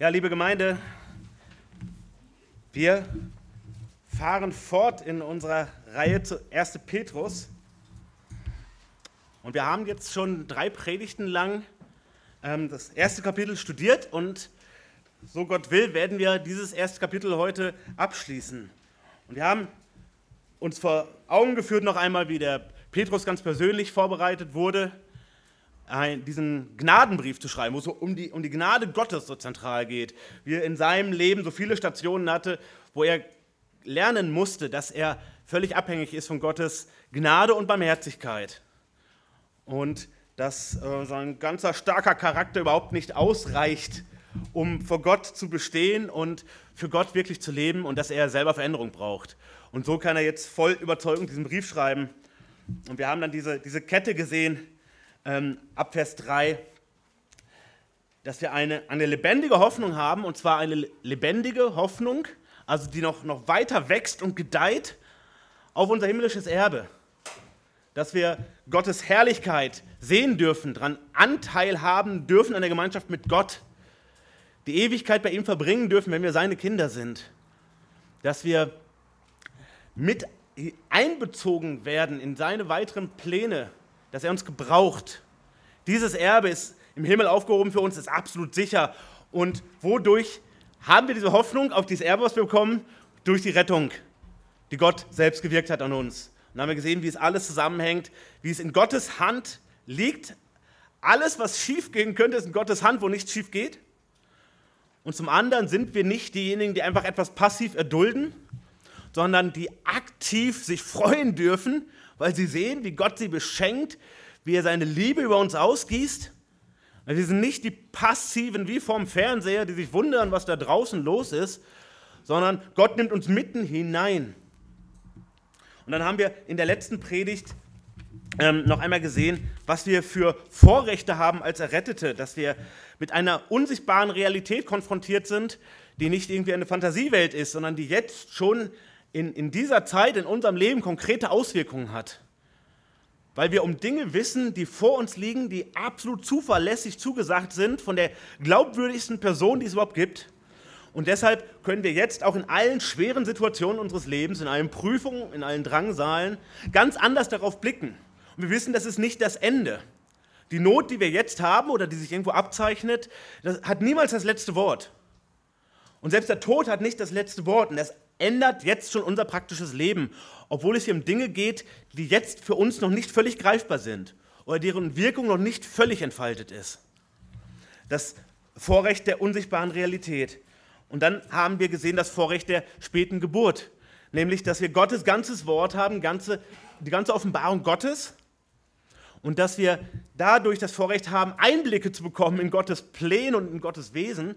Ja, liebe Gemeinde, wir fahren fort in unserer Reihe zu 1. Petrus. Und wir haben jetzt schon drei Predigten lang ähm, das erste Kapitel studiert und so Gott will, werden wir dieses erste Kapitel heute abschließen. Und wir haben uns vor Augen geführt noch einmal, wie der Petrus ganz persönlich vorbereitet wurde ein, diesen Gnadenbrief zu schreiben, wo es so um die, um die Gnade Gottes so zentral geht, wie er in seinem Leben so viele Stationen hatte, wo er lernen musste, dass er völlig abhängig ist von Gottes Gnade und Barmherzigkeit. Und dass äh, sein ganzer starker Charakter überhaupt nicht ausreicht, um vor Gott zu bestehen und für Gott wirklich zu leben und dass er selber Veränderung braucht. Und so kann er jetzt voll überzeugend diesen Brief schreiben. Und wir haben dann diese, diese Kette gesehen, ähm, ab Vers 3, dass wir eine, eine lebendige Hoffnung haben, und zwar eine lebendige Hoffnung, also die noch, noch weiter wächst und gedeiht auf unser himmlisches Erbe. Dass wir Gottes Herrlichkeit sehen dürfen, daran Anteil haben dürfen an der Gemeinschaft mit Gott, die Ewigkeit bei ihm verbringen dürfen, wenn wir seine Kinder sind. Dass wir mit einbezogen werden in seine weiteren Pläne dass er uns gebraucht. Dieses Erbe ist im Himmel aufgehoben für uns, ist absolut sicher. Und wodurch haben wir diese Hoffnung auf dieses Erbe, was wir bekommen? Durch die Rettung, die Gott selbst gewirkt hat an uns. Und dann haben wir gesehen, wie es alles zusammenhängt, wie es in Gottes Hand liegt. Alles, was schief gehen könnte, ist in Gottes Hand, wo nichts schief geht. Und zum anderen sind wir nicht diejenigen, die einfach etwas passiv erdulden, sondern die aktiv sich freuen dürfen weil sie sehen, wie Gott sie beschenkt, wie er seine Liebe über uns ausgießt. Wir sind nicht die Passiven wie vorm Fernseher, die sich wundern, was da draußen los ist, sondern Gott nimmt uns mitten hinein. Und dann haben wir in der letzten Predigt ähm, noch einmal gesehen, was wir für Vorrechte haben als Errettete, dass wir mit einer unsichtbaren Realität konfrontiert sind, die nicht irgendwie eine Fantasiewelt ist, sondern die jetzt schon in, in dieser Zeit in unserem Leben konkrete Auswirkungen hat. Weil wir um Dinge wissen, die vor uns liegen, die absolut zuverlässig zugesagt sind von der glaubwürdigsten Person, die es überhaupt gibt. Und deshalb können wir jetzt auch in allen schweren Situationen unseres Lebens, in allen Prüfungen, in allen Drangsalen, ganz anders darauf blicken. Und wir wissen, das ist nicht das Ende. Die Not, die wir jetzt haben oder die sich irgendwo abzeichnet, das hat niemals das letzte Wort. Und selbst der Tod hat nicht das letzte Wort. Und das ändert jetzt schon unser praktisches Leben, obwohl es hier um Dinge geht, die jetzt für uns noch nicht völlig greifbar sind oder deren Wirkung noch nicht völlig entfaltet ist. Das Vorrecht der unsichtbaren Realität. Und dann haben wir gesehen das Vorrecht der späten Geburt, nämlich dass wir Gottes ganzes Wort haben, ganze, die ganze Offenbarung Gottes und dass wir dadurch das Vorrecht haben, Einblicke zu bekommen in Gottes Pläne und in Gottes Wesen,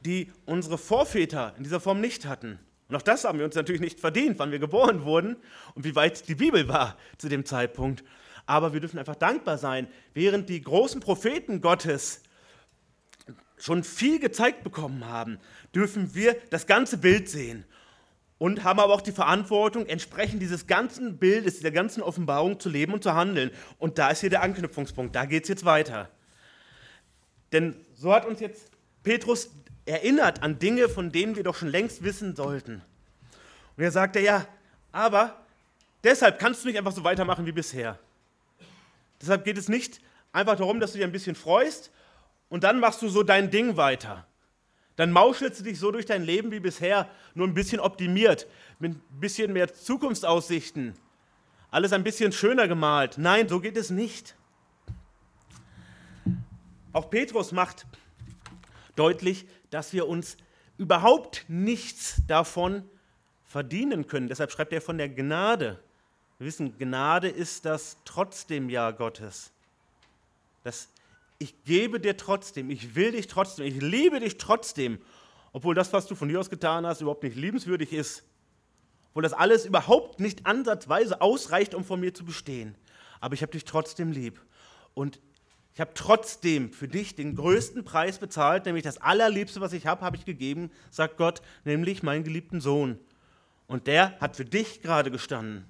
die unsere Vorväter in dieser Form nicht hatten. Und auch das haben wir uns natürlich nicht verdient, wann wir geboren wurden und wie weit die Bibel war zu dem Zeitpunkt. Aber wir dürfen einfach dankbar sein, während die großen Propheten Gottes schon viel gezeigt bekommen haben, dürfen wir das ganze Bild sehen und haben aber auch die Verantwortung, entsprechend dieses ganzen Bildes, dieser ganzen Offenbarung zu leben und zu handeln. Und da ist hier der Anknüpfungspunkt, da geht es jetzt weiter. Denn so hat uns jetzt Petrus erinnert an Dinge, von denen wir doch schon längst wissen sollten. Und er sagte, ja, aber deshalb kannst du nicht einfach so weitermachen wie bisher. Deshalb geht es nicht einfach darum, dass du dich ein bisschen freust und dann machst du so dein Ding weiter. Dann mauschelst du dich so durch dein Leben wie bisher, nur ein bisschen optimiert, mit ein bisschen mehr Zukunftsaussichten. Alles ein bisschen schöner gemalt. Nein, so geht es nicht. Auch Petrus macht deutlich, dass wir uns überhaupt nichts davon verdienen können. Deshalb schreibt er von der Gnade. Wir wissen, Gnade ist das trotzdem Ja Gottes. Das ich gebe dir trotzdem, ich will dich trotzdem, ich liebe dich trotzdem, obwohl das, was du von dir aus getan hast, überhaupt nicht liebenswürdig ist. Obwohl das alles überhaupt nicht ansatzweise ausreicht, um von mir zu bestehen. Aber ich habe dich trotzdem lieb. Und ich habe trotzdem für dich den größten Preis bezahlt, nämlich das Allerliebste, was ich habe, habe ich gegeben, sagt Gott, nämlich meinen geliebten Sohn. Und der hat für dich gerade gestanden,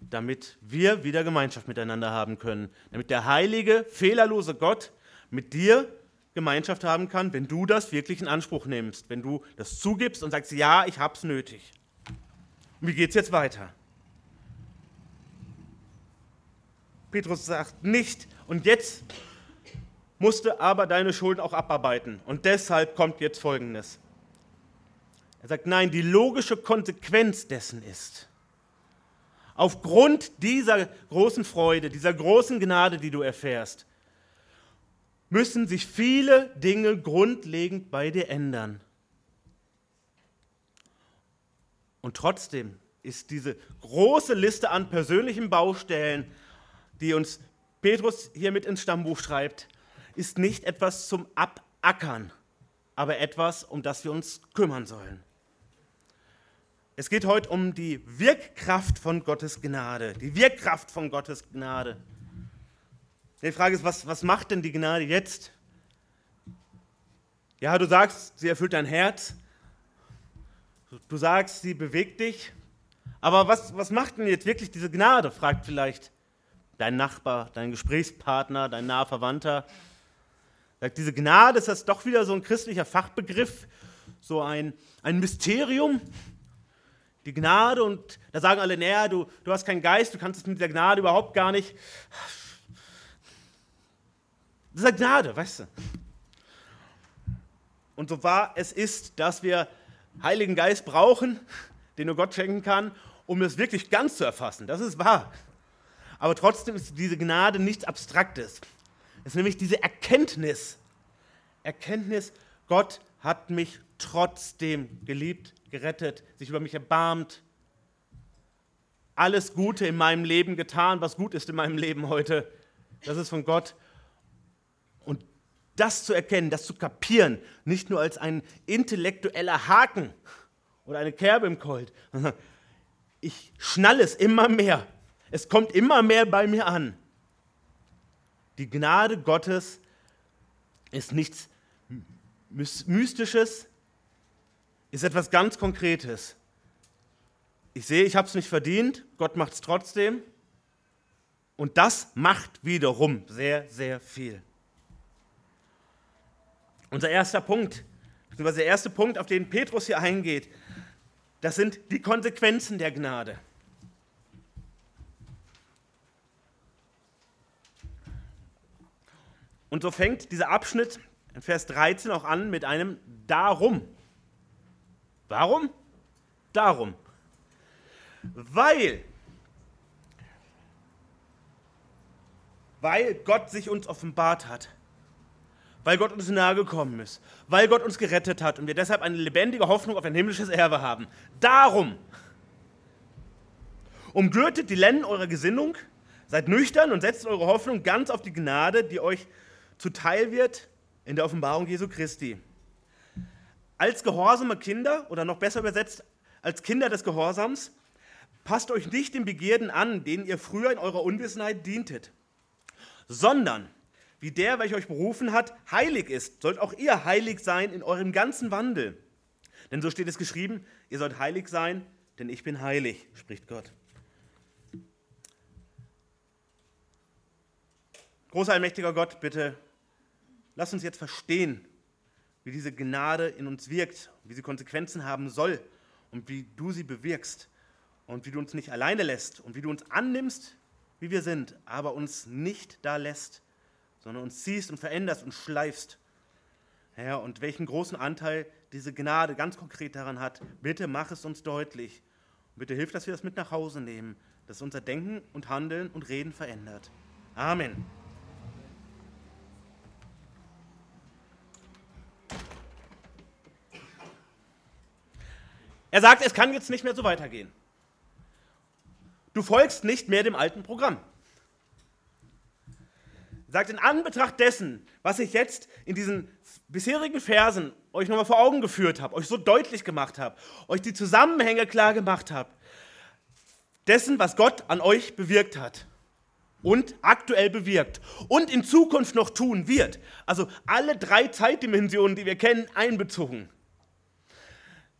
damit wir wieder Gemeinschaft miteinander haben können, damit der heilige, fehlerlose Gott mit dir Gemeinschaft haben kann, wenn du das wirklich in Anspruch nimmst, wenn du das zugibst und sagst, ja, ich hab's nötig. Und wie geht's jetzt weiter? Petrus sagt nicht, und jetzt musste aber deine Schulden auch abarbeiten. Und deshalb kommt jetzt Folgendes. Er sagt, nein, die logische Konsequenz dessen ist, aufgrund dieser großen Freude, dieser großen Gnade, die du erfährst, müssen sich viele Dinge grundlegend bei dir ändern. Und trotzdem ist diese große Liste an persönlichen Baustellen, die uns Petrus hier mit ins Stammbuch schreibt, ist nicht etwas zum Abackern, aber etwas, um das wir uns kümmern sollen. Es geht heute um die Wirkkraft von Gottes Gnade, die Wirkkraft von Gottes Gnade. Die Frage ist, was, was macht denn die Gnade jetzt? Ja, du sagst, sie erfüllt dein Herz. Du sagst, sie bewegt dich. Aber was, was macht denn jetzt wirklich diese Gnade? fragt vielleicht dein Nachbar, dein Gesprächspartner, dein naher Verwandter. Sagt, diese Gnade, ist das doch wieder so ein christlicher Fachbegriff, so ein, ein Mysterium? Die Gnade und da sagen alle, naja, du, du hast keinen Geist, du kannst es mit der Gnade überhaupt gar nicht. Das ist Gnade, weißt du. Und so wahr es ist, dass wir Heiligen Geist brauchen, den nur Gott schenken kann, um es wirklich ganz zu erfassen. Das ist wahr. Aber trotzdem ist diese Gnade nichts Abstraktes. Es ist nämlich diese Erkenntnis. Erkenntnis, Gott hat mich trotzdem geliebt, gerettet, sich über mich erbarmt, alles Gute in meinem Leben getan, was gut ist in meinem Leben heute. Das ist von Gott das zu erkennen, das zu kapieren, nicht nur als ein intellektueller Haken oder eine Kerbe im Colt, ich schnall es immer mehr. Es kommt immer mehr bei mir an. Die Gnade Gottes ist nichts Mystisches, ist etwas ganz Konkretes. Ich sehe, ich habe es nicht verdient, Gott macht es trotzdem. Und das macht wiederum sehr, sehr viel. Unser erster Punkt, der erste Punkt, auf den Petrus hier eingeht, das sind die Konsequenzen der Gnade. Und so fängt dieser Abschnitt in Vers 13 auch an mit einem Darum. Warum? Darum. Weil, weil Gott sich uns offenbart hat weil Gott uns nahe gekommen ist, weil Gott uns gerettet hat und wir deshalb eine lebendige Hoffnung auf ein himmlisches Erbe haben. Darum umgürtet die Lennen eurer Gesinnung, seid nüchtern und setzt eure Hoffnung ganz auf die Gnade, die euch zuteil wird in der Offenbarung Jesu Christi. Als gehorsame Kinder, oder noch besser übersetzt, als Kinder des Gehorsams, passt euch nicht den Begierden an, denen ihr früher in eurer Unwissenheit dientet, sondern wie der, welcher euch berufen hat, heilig ist, sollt auch ihr heilig sein in eurem ganzen Wandel. Denn so steht es geschrieben, ihr sollt heilig sein, denn ich bin heilig, spricht Gott. Großer allmächtiger Gott, bitte lass uns jetzt verstehen, wie diese Gnade in uns wirkt, wie sie Konsequenzen haben soll und wie du sie bewirkst und wie du uns nicht alleine lässt und wie du uns annimmst, wie wir sind, aber uns nicht da lässt, sondern uns ziehst und veränderst und schleifst. Herr, und welchen großen Anteil diese Gnade ganz konkret daran hat, bitte mach es uns deutlich. Und bitte hilf, dass wir das mit nach Hause nehmen, dass unser Denken und Handeln und Reden verändert. Amen. Er sagt, es kann jetzt nicht mehr so weitergehen. Du folgst nicht mehr dem alten Programm. Sagt, in Anbetracht dessen, was ich jetzt in diesen bisherigen Versen euch nochmal vor Augen geführt habe, euch so deutlich gemacht habe, euch die Zusammenhänge klar gemacht habe, dessen, was Gott an euch bewirkt hat und aktuell bewirkt und in Zukunft noch tun wird, also alle drei Zeitdimensionen, die wir kennen, einbezogen,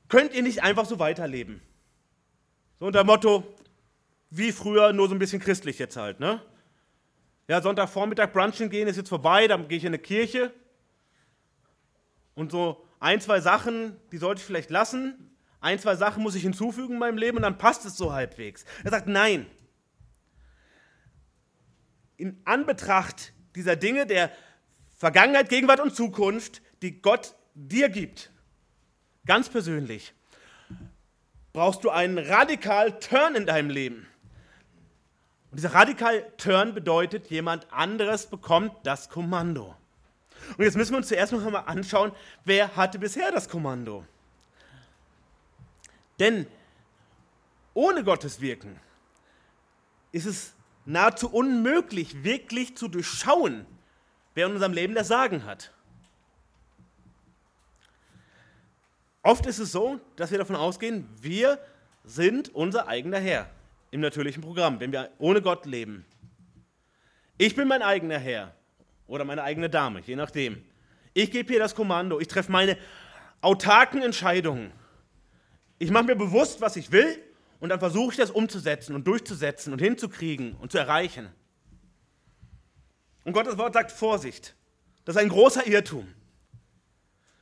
könnt ihr nicht einfach so weiterleben. So unter Motto, wie früher, nur so ein bisschen christlich jetzt halt, ne? Ja, Sonntagvormittag brunchen gehen ist jetzt vorbei, dann gehe ich in eine Kirche. und so ein, zwei Sachen, die sollte ich vielleicht lassen, ein, zwei Sachen muss ich hinzufügen in meinem Leben und dann passt es so halbwegs. Er sagt, nein. In Anbetracht dieser Dinge der Vergangenheit, Gegenwart und Zukunft, die Gott dir gibt, ganz persönlich, brauchst du einen radikal Turn in deinem Leben. Und dieser radikal Turn bedeutet, jemand anderes bekommt das Kommando. Und jetzt müssen wir uns zuerst noch einmal anschauen, wer hatte bisher das Kommando. Denn ohne Gottes Wirken ist es nahezu unmöglich, wirklich zu durchschauen, wer in unserem Leben das Sagen hat. Oft ist es so, dass wir davon ausgehen, wir sind unser eigener Herr im natürlichen Programm, wenn wir ohne Gott leben. Ich bin mein eigener Herr oder meine eigene Dame, je nachdem. Ich gebe hier das Kommando, ich treffe meine autarken Entscheidungen. Ich mache mir bewusst, was ich will und dann versuche ich das umzusetzen und durchzusetzen und hinzukriegen und zu erreichen. Und Gottes Wort sagt Vorsicht. Das ist ein großer Irrtum.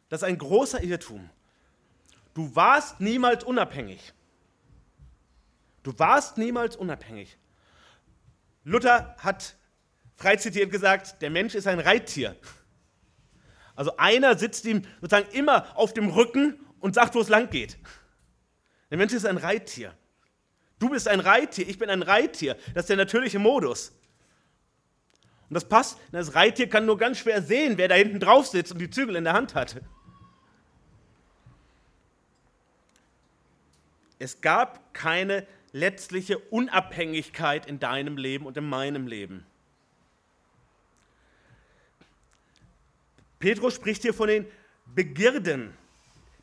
Das ist ein großer Irrtum. Du warst niemals unabhängig. Du warst niemals unabhängig. Luther hat frei zitiert gesagt, der Mensch ist ein Reittier. Also einer sitzt ihm sozusagen immer auf dem Rücken und sagt, wo es lang geht. Der Mensch ist ein Reittier. Du bist ein Reittier, ich bin ein Reittier. Das ist der natürliche Modus. Und das passt, das Reittier kann nur ganz schwer sehen, wer da hinten drauf sitzt und die Zügel in der Hand hat. Es gab keine letztliche Unabhängigkeit in deinem Leben und in meinem Leben. Petrus spricht hier von den Begierden,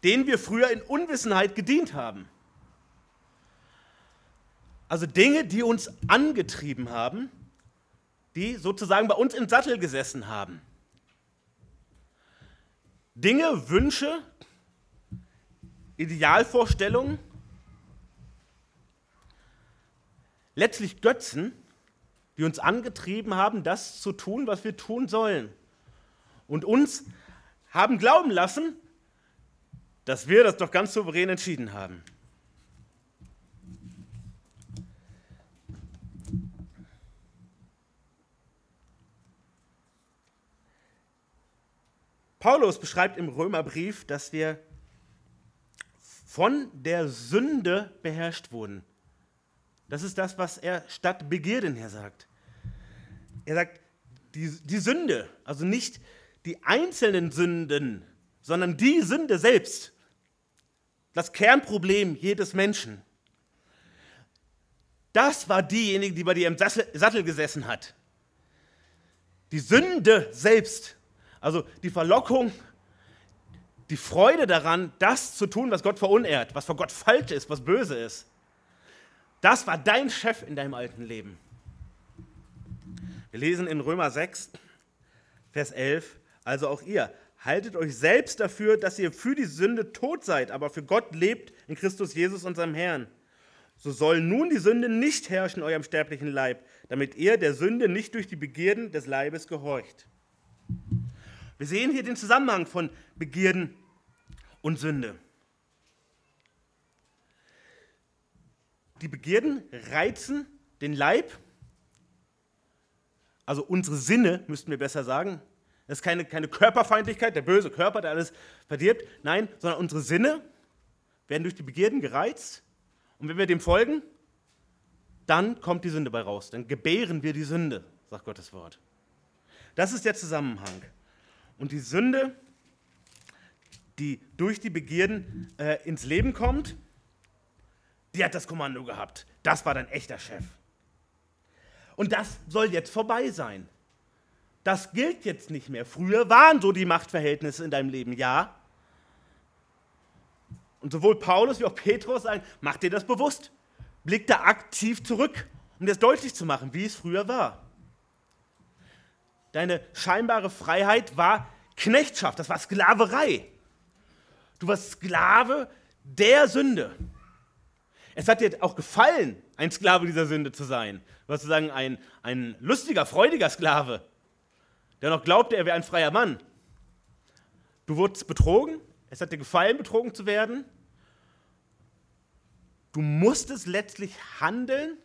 denen wir früher in Unwissenheit gedient haben. Also Dinge, die uns angetrieben haben, die sozusagen bei uns im Sattel gesessen haben. Dinge, Wünsche, Idealvorstellungen, letztlich Götzen, die uns angetrieben haben, das zu tun, was wir tun sollen. Und uns haben glauben lassen, dass wir das doch ganz souverän entschieden haben. Paulus beschreibt im Römerbrief, dass wir von der Sünde beherrscht wurden. Das ist das, was er statt Begierden her sagt. Er sagt, die, die Sünde, also nicht die einzelnen Sünden, sondern die Sünde selbst, das Kernproblem jedes Menschen. Das war diejenige, die bei dir im Sattel gesessen hat. Die Sünde selbst, also die Verlockung, die Freude daran, das zu tun, was Gott verunehrt, was vor Gott falsch ist, was böse ist. Das war dein Chef in deinem alten Leben. Wir lesen in Römer 6, Vers 11, also auch ihr, haltet euch selbst dafür, dass ihr für die Sünde tot seid, aber für Gott lebt in Christus Jesus, unserem Herrn. So soll nun die Sünde nicht herrschen in eurem sterblichen Leib, damit ihr der Sünde nicht durch die Begierden des Leibes gehorcht. Wir sehen hier den Zusammenhang von Begierden und Sünde. Die Begierden reizen den Leib, also unsere Sinne, müssten wir besser sagen. Das ist keine, keine Körperfeindlichkeit, der böse Körper, der alles verdirbt. Nein, sondern unsere Sinne werden durch die Begierden gereizt. Und wenn wir dem folgen, dann kommt die Sünde bei raus. Dann gebären wir die Sünde, sagt Gottes Wort. Das ist der Zusammenhang. Und die Sünde, die durch die Begierden äh, ins Leben kommt, die hat das Kommando gehabt. Das war dein echter Chef. Und das soll jetzt vorbei sein. Das gilt jetzt nicht mehr. Früher waren so die Machtverhältnisse in deinem Leben, ja. Und sowohl Paulus wie auch Petrus sagen, mach dir das bewusst. Blick da aktiv zurück, um das deutlich zu machen, wie es früher war. Deine scheinbare Freiheit war Knechtschaft, das war Sklaverei. Du warst Sklave der Sünde. Es hat dir auch gefallen, ein Sklave dieser Sünde zu sein. Was zu sagen, ein, ein lustiger, freudiger Sklave, der noch glaubte, er wäre ein freier Mann. Du wurdest betrogen, es hat dir gefallen, betrogen zu werden. Du musstest letztlich handeln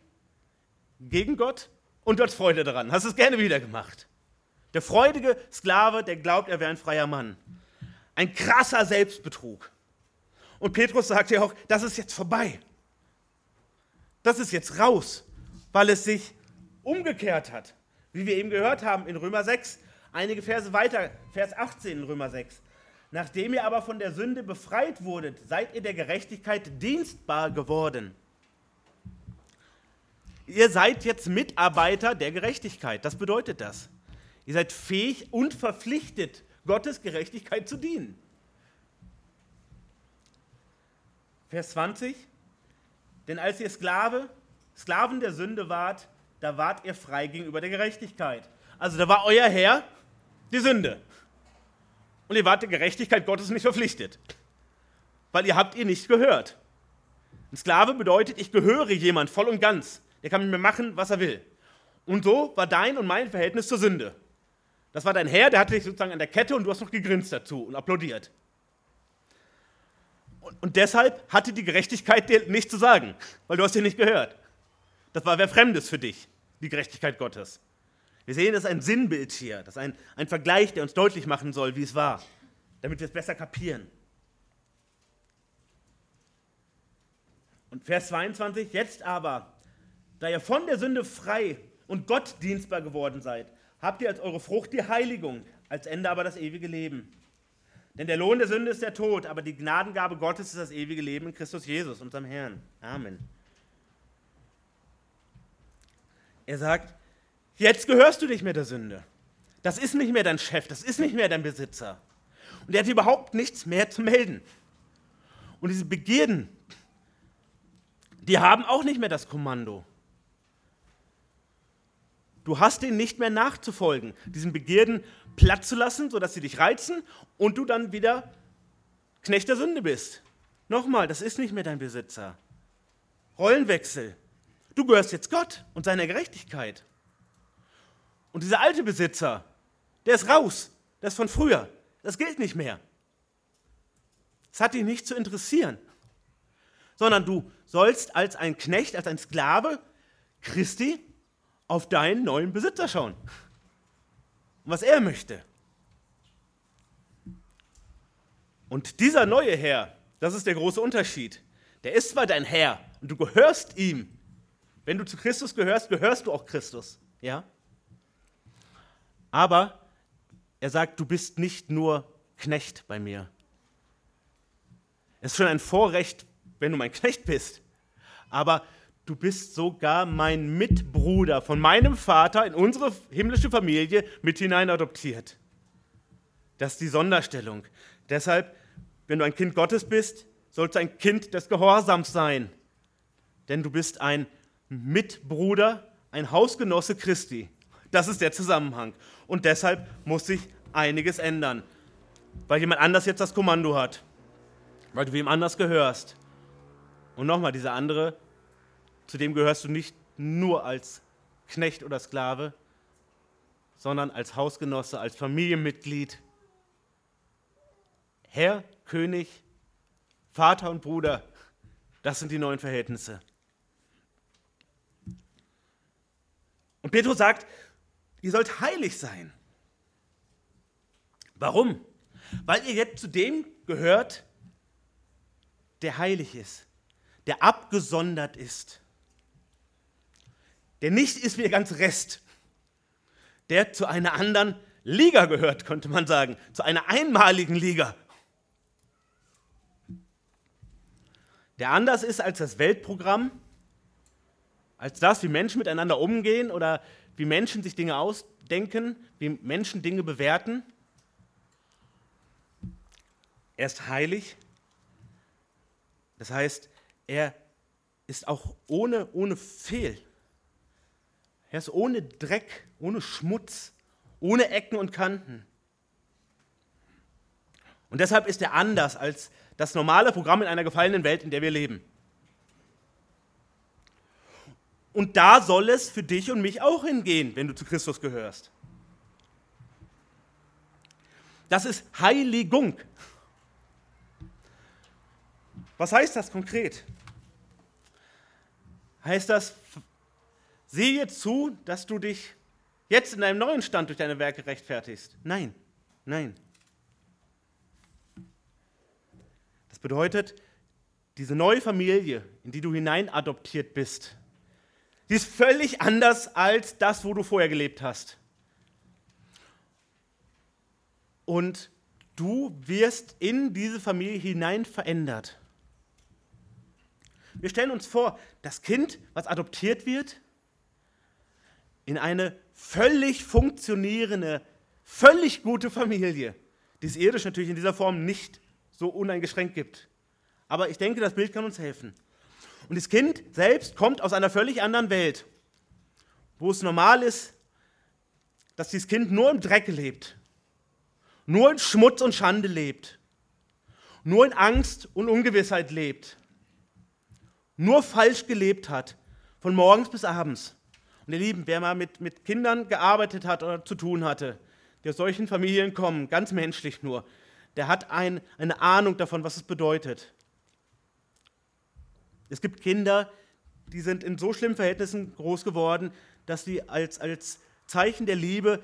gegen Gott und hast Freude daran. Hast es gerne wieder gemacht. Der freudige Sklave, der glaubt, er wäre ein freier Mann. Ein krasser Selbstbetrug. Und Petrus sagt ja auch, das ist jetzt vorbei. Das ist jetzt raus, weil es sich umgekehrt hat. Wie wir eben gehört haben in Römer 6, einige Verse weiter, Vers 18 in Römer 6. Nachdem ihr aber von der Sünde befreit wurdet, seid ihr der Gerechtigkeit dienstbar geworden. Ihr seid jetzt Mitarbeiter der Gerechtigkeit. Das bedeutet das. Ihr seid fähig und verpflichtet, Gottes Gerechtigkeit zu dienen. Vers 20. Denn als ihr Sklave, Sklaven der Sünde wart, da wart ihr frei gegenüber der Gerechtigkeit. Also da war euer Herr die Sünde. Und ihr wart der Gerechtigkeit Gottes nicht verpflichtet. Weil ihr habt ihr nicht gehört. Ein Sklave bedeutet, ich gehöre jemand voll und ganz. Der kann mit mir machen, was er will. Und so war dein und mein Verhältnis zur Sünde. Das war dein Herr, der hatte dich sozusagen an der Kette und du hast noch gegrinst dazu und applaudiert. Und, deshalb hatte die Gerechtigkeit dir nichts zu sagen, weil du hast dir nicht gehört. Das war wer Fremdes für dich, die Gerechtigkeit Gottes. Wir sehen, das ist ein Sinnbild hier, das ist ein, ein Vergleich, der uns deutlich machen soll, wie es war, damit wir es besser kapieren. Und Vers 22, jetzt aber, da ihr von der Sünde frei und Gott dienstbar geworden seid, habt ihr als eure Frucht die Heiligung, als Ende aber das ewige Leben. Denn der Lohn der Sünde ist der Tod, aber die Gnadengabe Gottes ist das ewige Leben in Christus Jesus, unserem Herrn. Amen. Er sagt, jetzt gehörst du nicht mehr der Sünde. Das ist nicht mehr dein Chef, das ist nicht mehr dein Besitzer. Und er hat überhaupt nichts mehr zu melden. Und diese Begierden, die haben auch nicht mehr das Kommando. Du hast ihnen nicht mehr nachzufolgen, diesen Begierden Platz zu lassen, sodass sie dich reizen und du dann wieder Knecht der Sünde bist. Nochmal, das ist nicht mehr dein Besitzer. Rollenwechsel. Du gehörst jetzt Gott und seiner Gerechtigkeit. Und dieser alte Besitzer, der ist raus. Der ist von früher. Das gilt nicht mehr. Es hat dich nicht zu interessieren. Sondern du sollst als ein Knecht, als ein Sklave Christi auf deinen neuen Besitzer schauen. Und was er möchte. Und dieser neue Herr, das ist der große Unterschied. Der ist zwar dein Herr und du gehörst ihm. Wenn du zu Christus gehörst, gehörst du auch Christus. Ja? Aber er sagt, du bist nicht nur Knecht bei mir. Es ist schon ein Vorrecht, wenn du mein Knecht bist. Aber du bist sogar mein Mitbruder von meinem Vater in unsere himmlische Familie mit hinein adoptiert. Das ist die Sonderstellung. Deshalb, wenn du ein Kind Gottes bist, sollst du ein Kind des Gehorsams sein. Denn du bist ein Mitbruder, ein Hausgenosse Christi. Das ist der Zusammenhang. Und deshalb muss sich einiges ändern. Weil jemand anders jetzt das Kommando hat. Weil du wem anders gehörst. Und nochmal, dieser andere zu dem gehörst du nicht nur als Knecht oder Sklave, sondern als Hausgenosse, als Familienmitglied. Herr, König, Vater und Bruder, das sind die neuen Verhältnisse. Und Petrus sagt, ihr sollt heilig sein. Warum? Weil ihr jetzt zu dem gehört, der heilig ist, der abgesondert ist der nicht ist wie der ganze Rest, der zu einer anderen Liga gehört, könnte man sagen, zu einer einmaligen Liga. Der anders ist als das Weltprogramm, als das, wie Menschen miteinander umgehen oder wie Menschen sich Dinge ausdenken, wie Menschen Dinge bewerten. Er ist heilig. Das heißt, er ist auch ohne, ohne Fehl. Er ist ohne Dreck, ohne Schmutz, ohne Ecken und Kanten. Und deshalb ist er anders als das normale Programm in einer gefallenen Welt, in der wir leben. Und da soll es für dich und mich auch hingehen, wenn du zu Christus gehörst. Das ist Heiligung. Was heißt das konkret? Heißt das, sehe zu, dass du dich jetzt in deinem neuen Stand durch deine Werke rechtfertigst? Nein, nein. Das bedeutet, diese neue Familie, in die du hinein adoptiert bist, die ist völlig anders als das, wo du vorher gelebt hast. Und du wirst in diese Familie hinein verändert. Wir stellen uns vor, das Kind, was adoptiert wird, in eine völlig funktionierende, völlig gute Familie, die es irdisch natürlich in dieser Form nicht so uneingeschränkt gibt. Aber ich denke, das Bild kann uns helfen. Und das Kind selbst kommt aus einer völlig anderen Welt, wo es normal ist, dass dieses Kind nur im Dreck lebt, nur in Schmutz und Schande lebt, nur in Angst und Ungewissheit lebt, nur falsch gelebt hat, von morgens bis abends. Und ihr Lieben, wer mal mit, mit Kindern gearbeitet hat oder zu tun hatte, die aus solchen Familien kommen, ganz menschlich nur, der hat ein, eine Ahnung davon, was es bedeutet. Es gibt Kinder, die sind in so schlimmen Verhältnissen groß geworden, dass sie als, als Zeichen der Liebe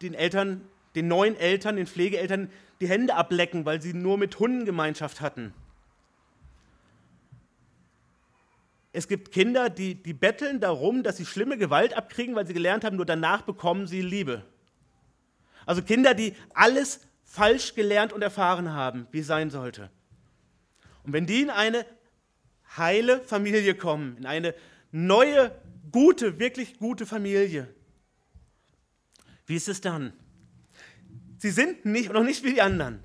den Eltern, den neuen Eltern, den Pflegeeltern die Hände ablecken, weil sie nur mit Hunden Gemeinschaft hatten. Es gibt Kinder, die, die betteln darum, dass sie schlimme Gewalt abkriegen, weil sie gelernt haben, nur danach bekommen sie Liebe. Also Kinder, die alles falsch gelernt und erfahren haben, wie es sein sollte. Und wenn die in eine heile Familie kommen, in eine neue, gute, wirklich gute Familie. Wie ist es dann? Sie sind nicht, noch nicht wie die anderen.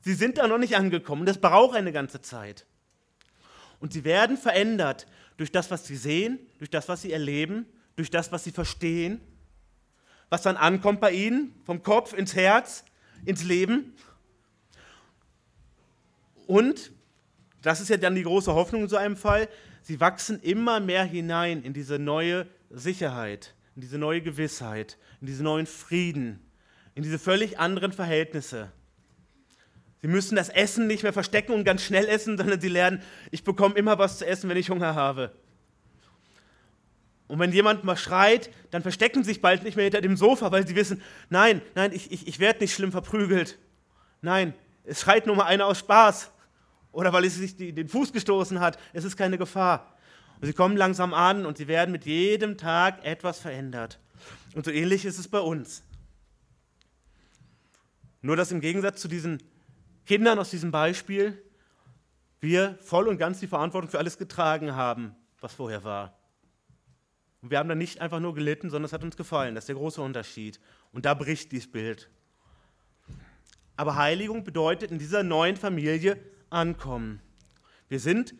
Sie sind da noch nicht angekommen. Das braucht eine ganze Zeit. Und sie werden verändert durch das, was sie sehen, durch das, was sie erleben, durch das, was sie verstehen, was dann ankommt bei ihnen, vom Kopf ins Herz, ins Leben. Und das ist ja dann die große Hoffnung in so einem Fall. Sie wachsen immer mehr hinein in diese neue Sicherheit, in diese neue Gewissheit, in diesen neuen Frieden, in diese völlig anderen Verhältnisse. Sie müssen das Essen nicht mehr verstecken und ganz schnell essen, sondern sie lernen, ich bekomme immer was zu essen, wenn ich Hunger habe. Und wenn jemand mal schreit, dann verstecken sie sich bald nicht mehr hinter dem Sofa, weil sie wissen, nein, nein, ich, ich, ich werde nicht schlimm verprügelt. Nein, es schreit nur mal einer aus Spaß oder weil es sich den Fuß gestoßen hat. Es ist keine Gefahr. Und sie kommen langsam an und sie werden mit jedem Tag etwas verändert. Und so ähnlich ist es bei uns. Nur dass im Gegensatz zu diesen Kindern aus diesem Beispiel wir voll und ganz die Verantwortung für alles getragen haben, was vorher war. Und wir haben dann nicht einfach nur gelitten, sondern es hat uns gefallen. Das ist der große Unterschied. Und da bricht dieses Bild. Aber Heiligung bedeutet in dieser neuen Familie ankommen. Wir sind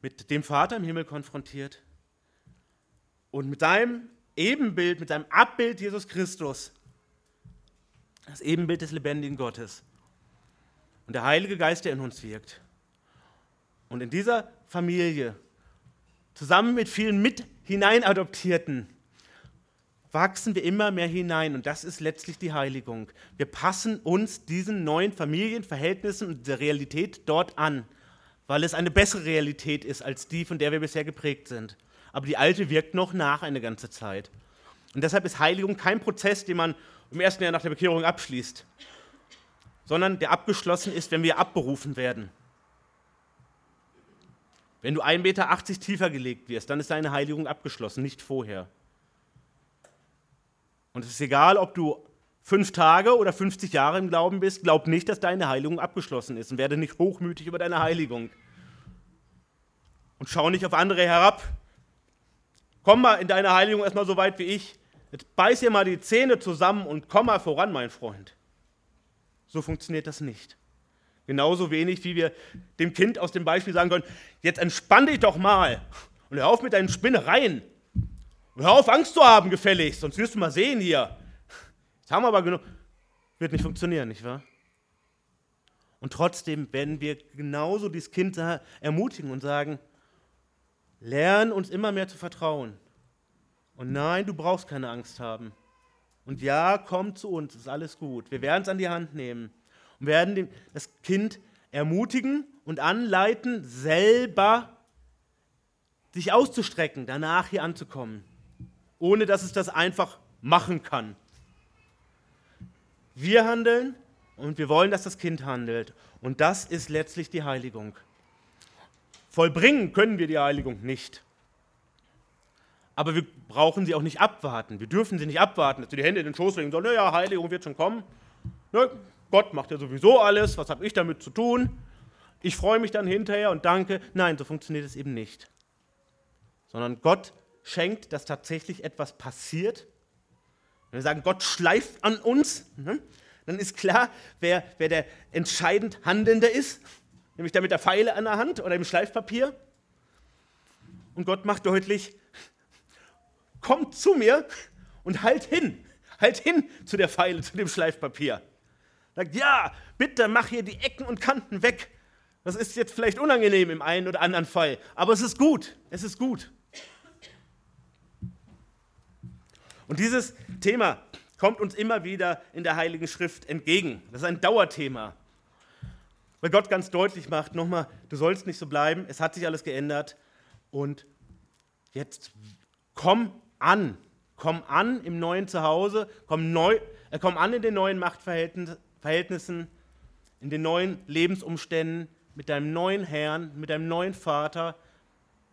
mit dem Vater im Himmel konfrontiert und mit seinem Ebenbild, mit seinem Abbild Jesus Christus, das Ebenbild des lebendigen Gottes und der Heilige Geist, der in uns wirkt. Und in dieser Familie, zusammen mit vielen mit hineinadoptierten, wachsen wir immer mehr hinein und das ist letztlich die Heiligung. Wir passen uns diesen neuen Familienverhältnissen und der Realität dort an, weil es eine bessere Realität ist als die, von der wir bisher geprägt sind. Aber die alte wirkt noch nach eine ganze Zeit. Und deshalb ist Heiligung kein Prozess, den man im ersten Jahr nach der Bekehrung abschließt, sondern der abgeschlossen ist, wenn wir abberufen werden. Wenn du 1,80 Meter tiefer gelegt wirst, dann ist deine Heiligung abgeschlossen, nicht vorher. Und es ist egal, ob du fünf Tage oder 50 Jahre im Glauben bist, glaub nicht, dass deine Heiligung abgeschlossen ist und werde nicht hochmütig über deine Heiligung. Und schau nicht auf andere herab. Komm mal in deiner Heiligung erstmal so weit wie ich. Jetzt beiß dir mal die Zähne zusammen und komm mal voran, mein Freund. So funktioniert das nicht. Genauso wenig, wie wir dem Kind aus dem Beispiel sagen können, jetzt entspann dich doch mal und hör auf mit deinen Spinnereien. Hör auf, Angst zu haben, gefälligst, sonst wirst du mal sehen hier. Jetzt haben wir aber genug. Wird nicht funktionieren, nicht wahr? Und trotzdem werden wir genauso dieses Kind ermutigen und sagen, lern uns immer mehr zu vertrauen. Und nein, du brauchst keine Angst haben. Und ja, kommt zu uns, ist alles gut. Wir werden es an die Hand nehmen und werden das Kind ermutigen und anleiten, selber sich auszustrecken, danach hier anzukommen, ohne dass es das einfach machen kann. Wir handeln und wir wollen, dass das Kind handelt. Und das ist letztlich die Heiligung. Vollbringen können wir die Heiligung nicht. Aber wir brauchen sie auch nicht abwarten. Wir dürfen sie nicht abwarten, dass wir die Hände in den Schoß legen und sagen, naja, Heiligung wird schon kommen. Ne, Gott macht ja sowieso alles, was habe ich damit zu tun? Ich freue mich dann hinterher und danke. Nein, so funktioniert es eben nicht. Sondern Gott schenkt, dass tatsächlich etwas passiert. Wenn wir sagen, Gott schleift an uns, ne, dann ist klar, wer, wer der entscheidend Handelnde ist, nämlich der mit der Pfeile an der Hand oder im Schleifpapier. Und Gott macht deutlich, kommt zu mir und halt hin, halt hin zu der Pfeile, zu dem Schleifpapier. Sagt, ja, bitte mach hier die Ecken und Kanten weg. Das ist jetzt vielleicht unangenehm im einen oder anderen Fall, aber es ist gut, es ist gut. Und dieses Thema kommt uns immer wieder in der Heiligen Schrift entgegen. Das ist ein Dauerthema. Weil Gott ganz deutlich macht, nochmal, du sollst nicht so bleiben, es hat sich alles geändert und jetzt komm an, komm an im neuen Zuhause, komm, neu, äh, komm an in den neuen Machtverhältnissen, in den neuen Lebensumständen, mit deinem neuen Herrn, mit deinem neuen Vater,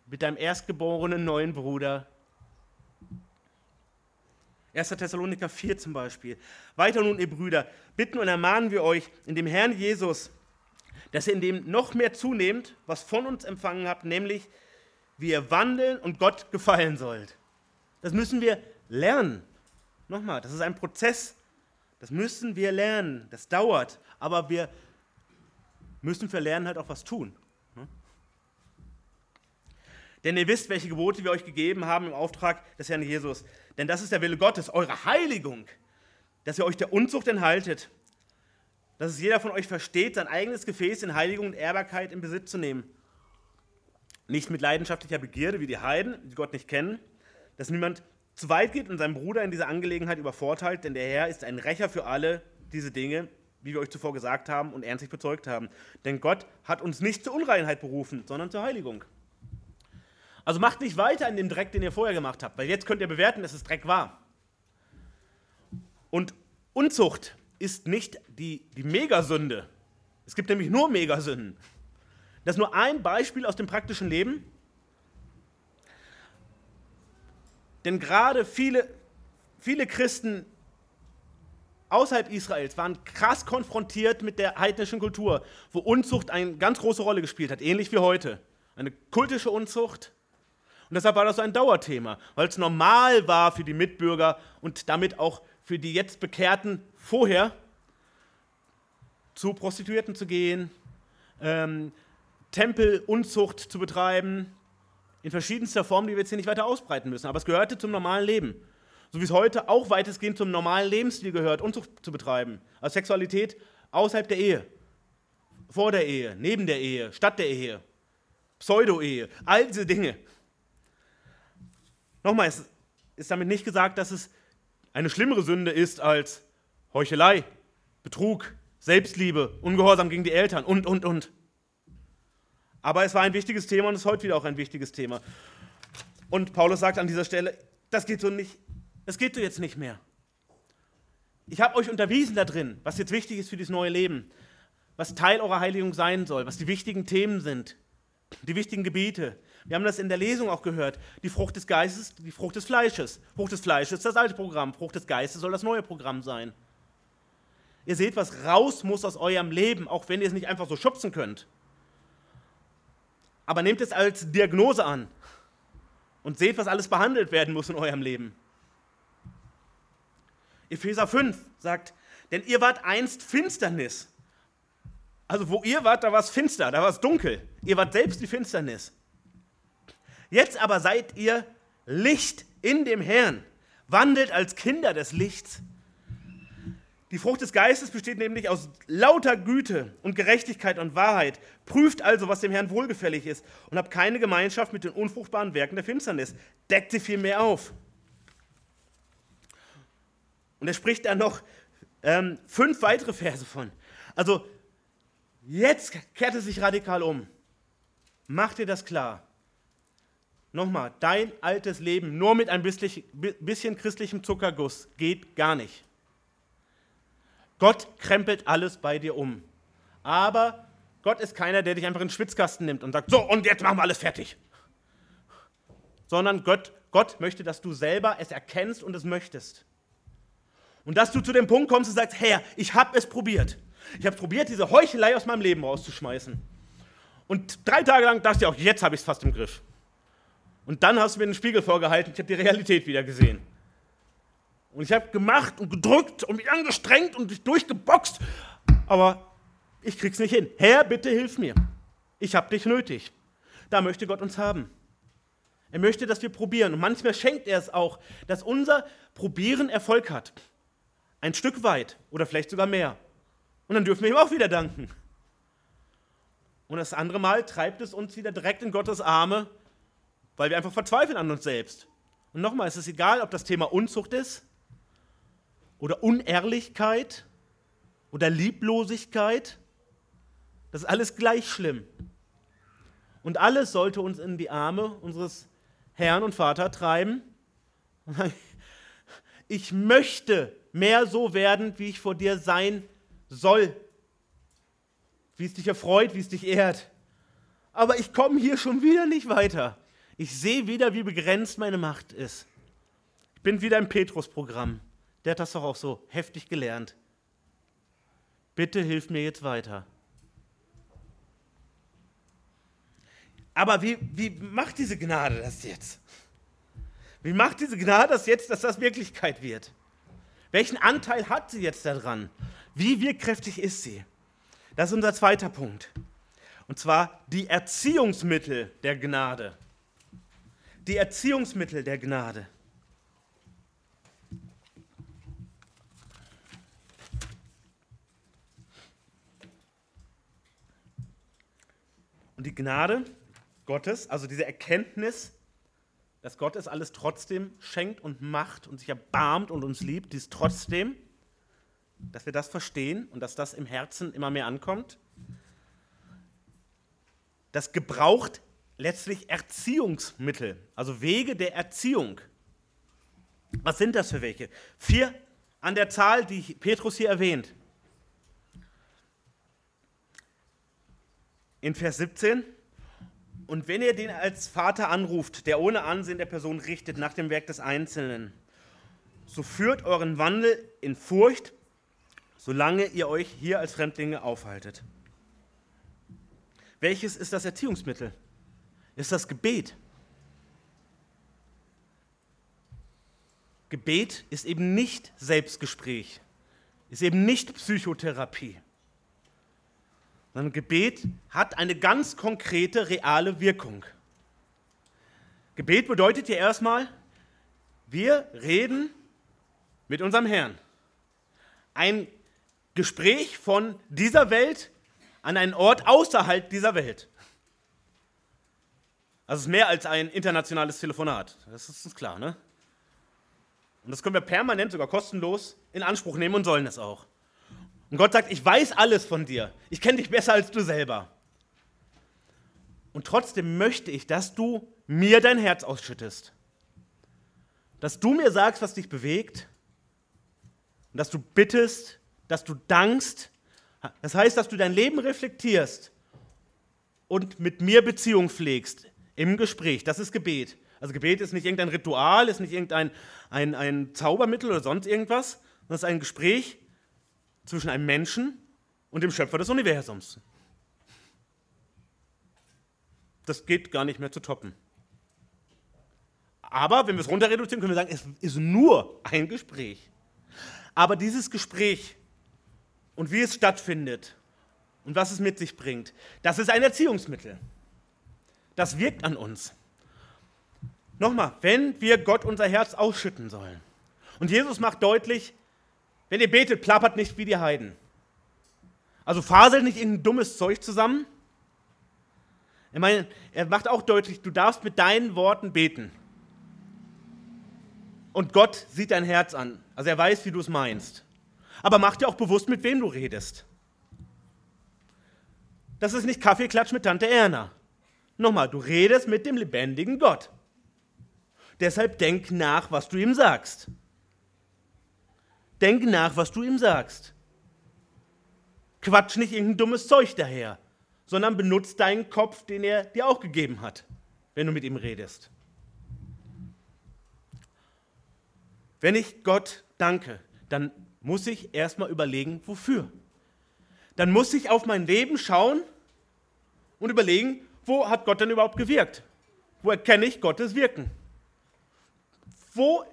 mit deinem erstgeborenen neuen Bruder. 1. Thessaloniker 4 zum Beispiel. Weiter nun, ihr Brüder, bitten und ermahnen wir euch in dem Herrn Jesus, dass ihr in dem noch mehr zunehmt, was von uns empfangen habt, nämlich wie ihr wandeln und Gott gefallen sollt. Das müssen wir lernen. Nochmal, das ist ein Prozess. Das müssen wir lernen. Das dauert. Aber wir müssen für Lernen halt auch was tun. Ne? Denn ihr wisst, welche Gebote wir euch gegeben haben im Auftrag des Herrn Jesus. Denn das ist der Wille Gottes, eure Heiligung, dass ihr euch der Unzucht enthaltet, dass es jeder von euch versteht, sein eigenes Gefäß in Heiligung und Ehrbarkeit in Besitz zu nehmen. Nicht mit leidenschaftlicher Begierde wie die Heiden, die Gott nicht kennen, dass niemand zu weit geht und seinen Bruder in dieser Angelegenheit übervorteilt, denn der Herr ist ein Rächer für alle diese Dinge, wie wir euch zuvor gesagt haben und ernstlich bezeugt haben. Denn Gott hat uns nicht zur Unreinheit berufen, sondern zur Heiligung. Also macht nicht weiter in dem Dreck, den ihr vorher gemacht habt, weil jetzt könnt ihr bewerten, dass es Dreck war. Und Unzucht ist nicht die, die Megasünde. Es gibt nämlich nur Megasünden. Das ist nur ein Beispiel aus dem praktischen Leben. Denn gerade viele, viele Christen außerhalb Israels waren krass konfrontiert mit der heidnischen Kultur, wo Unzucht eine ganz große Rolle gespielt hat, ähnlich wie heute. Eine kultische Unzucht. Und deshalb war das so ein Dauerthema, weil es normal war für die Mitbürger und damit auch für die jetzt Bekehrten vorher, zu Prostituierten zu gehen, ähm, Tempelunzucht zu betreiben, in verschiedenster Form, die wir jetzt hier nicht weiter ausbreiten müssen. Aber es gehörte zum normalen Leben. So wie es heute auch weitestgehend zum normalen Lebensstil gehört, Unzucht zu betreiben. Also Sexualität außerhalb der Ehe, vor der Ehe, neben der Ehe, statt der Ehe, Pseudo-Ehe, all diese Dinge. Nochmal, es ist damit nicht gesagt, dass es eine schlimmere Sünde ist als Heuchelei, Betrug, Selbstliebe, Ungehorsam gegen die Eltern und, und, und. Aber es war ein wichtiges Thema und ist heute wieder auch ein wichtiges Thema. Und Paulus sagt an dieser Stelle, das geht so nicht, das geht so jetzt nicht mehr. Ich habe euch unterwiesen da drin, was jetzt wichtig ist für dieses neue Leben, was Teil eurer Heiligung sein soll, was die wichtigen Themen sind, die wichtigen Gebiete. Wir haben das in der Lesung auch gehört. Die Frucht des Geistes, die Frucht des Fleisches. Frucht des Fleisches ist das alte Programm, Frucht des Geistes soll das neue Programm sein. Ihr seht, was raus muss aus eurem Leben, auch wenn ihr es nicht einfach so schubsen könnt aber nehmt es als Diagnose an und seht, was alles behandelt werden muss in eurem Leben. Epheser 5 sagt, denn ihr wart einst Finsternis. Also wo ihr wart, da war es finster, da war es dunkel. Ihr wart selbst die Finsternis. Jetzt aber seid ihr Licht in dem Herrn, wandelt als Kinder des Lichts. Die Frucht des Geistes besteht nämlich aus lauter Güte und Gerechtigkeit und Wahrheit. Prüft also, was dem Herrn wohlgefällig ist und habt keine Gemeinschaft mit den unfruchtbaren Werken der Finsternis. Deckt sie vielmehr auf. Und er spricht da noch ähm, fünf weitere Verse von. Also jetzt kehrt es sich radikal um. Mach dir das klar. Nochmal, dein altes Leben nur mit ein bisschen christlichem Zuckerguss geht gar nicht. Gott krempelt alles bei dir um. Aber Gott ist keiner, der dich einfach in den Schwitzkasten nimmt und sagt, so, und jetzt machen wir alles fertig. Sondern Gott, Gott möchte, dass du selber es erkennst und es möchtest. Und dass du zu dem Punkt kommst und sagst, Herr, ich habe es probiert. Ich habe probiert, diese Heuchelei aus meinem Leben rauszuschmeißen. Und drei Tage lang dachte ich auch, jetzt habe ich es fast im Griff. Und dann hast du mir den Spiegel vorgehalten, ich habe die Realität wieder gesehen. Und ich habe gemacht und gedrückt und mich angestrengt und dich durchgeboxt, aber ich krieg's nicht hin. Herr, bitte hilf mir. Ich habe dich nötig. Da möchte Gott uns haben. Er möchte, dass wir probieren. Und manchmal schenkt er es auch, dass unser Probieren Erfolg hat. Ein Stück weit oder vielleicht sogar mehr. Und dann dürfen wir ihm auch wieder danken. Und das andere Mal treibt es uns wieder direkt in Gottes Arme, weil wir einfach verzweifeln an uns selbst. Und nochmal, es ist egal, ob das Thema Unzucht ist oder Unehrlichkeit oder Lieblosigkeit. Das ist alles gleich schlimm. Und alles sollte uns in die Arme unseres Herrn und Vater treiben. Ich möchte mehr so werden, wie ich vor dir sein soll. Wie es dich erfreut, wie es dich ehrt. Aber ich komme hier schon wieder nicht weiter. Ich sehe wieder, wie begrenzt meine Macht ist. Ich bin wieder im Petrus-Programm. Der hat das doch auch so heftig gelernt. Bitte hilf mir jetzt weiter. Aber wie, wie macht diese Gnade das jetzt? Wie macht diese Gnade das jetzt, dass das Wirklichkeit wird? Welchen Anteil hat sie jetzt daran? Wie wirkkräftig ist sie? Das ist unser zweiter Punkt. Und zwar die Erziehungsmittel der Gnade. Die Erziehungsmittel der Gnade. Und die Gnade Gottes, also diese Erkenntnis, dass Gott es alles trotzdem schenkt und macht und sich erbarmt und uns liebt, dies trotzdem, dass wir das verstehen und dass das im Herzen immer mehr ankommt. Das gebraucht letztlich Erziehungsmittel, also Wege der Erziehung. Was sind das für welche? Vier an der Zahl, die Petrus hier erwähnt. In Vers 17 und wenn ihr den als Vater anruft, der ohne Ansehen der Person richtet nach dem Werk des Einzelnen, so führt euren Wandel in Furcht, solange ihr euch hier als Fremdlinge aufhaltet. Welches ist das Erziehungsmittel? Ist das Gebet? Gebet ist eben nicht Selbstgespräch, ist eben nicht Psychotherapie sondern Gebet hat eine ganz konkrete, reale Wirkung. Gebet bedeutet ja erstmal, wir reden mit unserem Herrn. Ein Gespräch von dieser Welt an einen Ort außerhalb dieser Welt. Also es ist mehr als ein internationales Telefonat. Das ist uns klar, ne? Und das können wir permanent, sogar kostenlos, in Anspruch nehmen und sollen es auch. Und Gott sagt, ich weiß alles von dir. Ich kenne dich besser als du selber. Und trotzdem möchte ich, dass du mir dein Herz ausschüttest. Dass du mir sagst, was dich bewegt. Und dass du bittest, dass du dankst. Das heißt, dass du dein Leben reflektierst und mit mir Beziehung pflegst im Gespräch. Das ist Gebet. Also Gebet ist nicht irgendein Ritual, ist nicht irgendein ein, ein Zaubermittel oder sonst irgendwas, es ist ein Gespräch zwischen einem Menschen und dem Schöpfer des Universums. Das geht gar nicht mehr zu toppen. Aber wenn wir es runter reduzieren, können wir sagen, es ist nur ein Gespräch. Aber dieses Gespräch und wie es stattfindet und was es mit sich bringt, das ist ein Erziehungsmittel. Das wirkt an uns. Nochmal, wenn wir Gott unser Herz ausschütten sollen. Und Jesus macht deutlich, wenn ihr betet, plappert nicht wie die Heiden. Also faselt nicht irgendein dummes Zeug zusammen. Ich meine, er macht auch deutlich, du darfst mit deinen Worten beten. Und Gott sieht dein Herz an. Also er weiß, wie du es meinst. Aber mach dir auch bewusst, mit wem du redest. Das ist nicht Kaffeeklatsch mit Tante Erna. Nochmal, du redest mit dem lebendigen Gott. Deshalb denk nach, was du ihm sagst. Denk nach, was du ihm sagst. Quatsch nicht irgendein dummes Zeug daher, sondern benutzt deinen Kopf, den er dir auch gegeben hat, wenn du mit ihm redest. Wenn ich Gott danke, dann muss ich erstmal überlegen, wofür. Dann muss ich auf mein Leben schauen und überlegen, wo hat Gott denn überhaupt gewirkt? Wo erkenne ich Gottes Wirken? Wo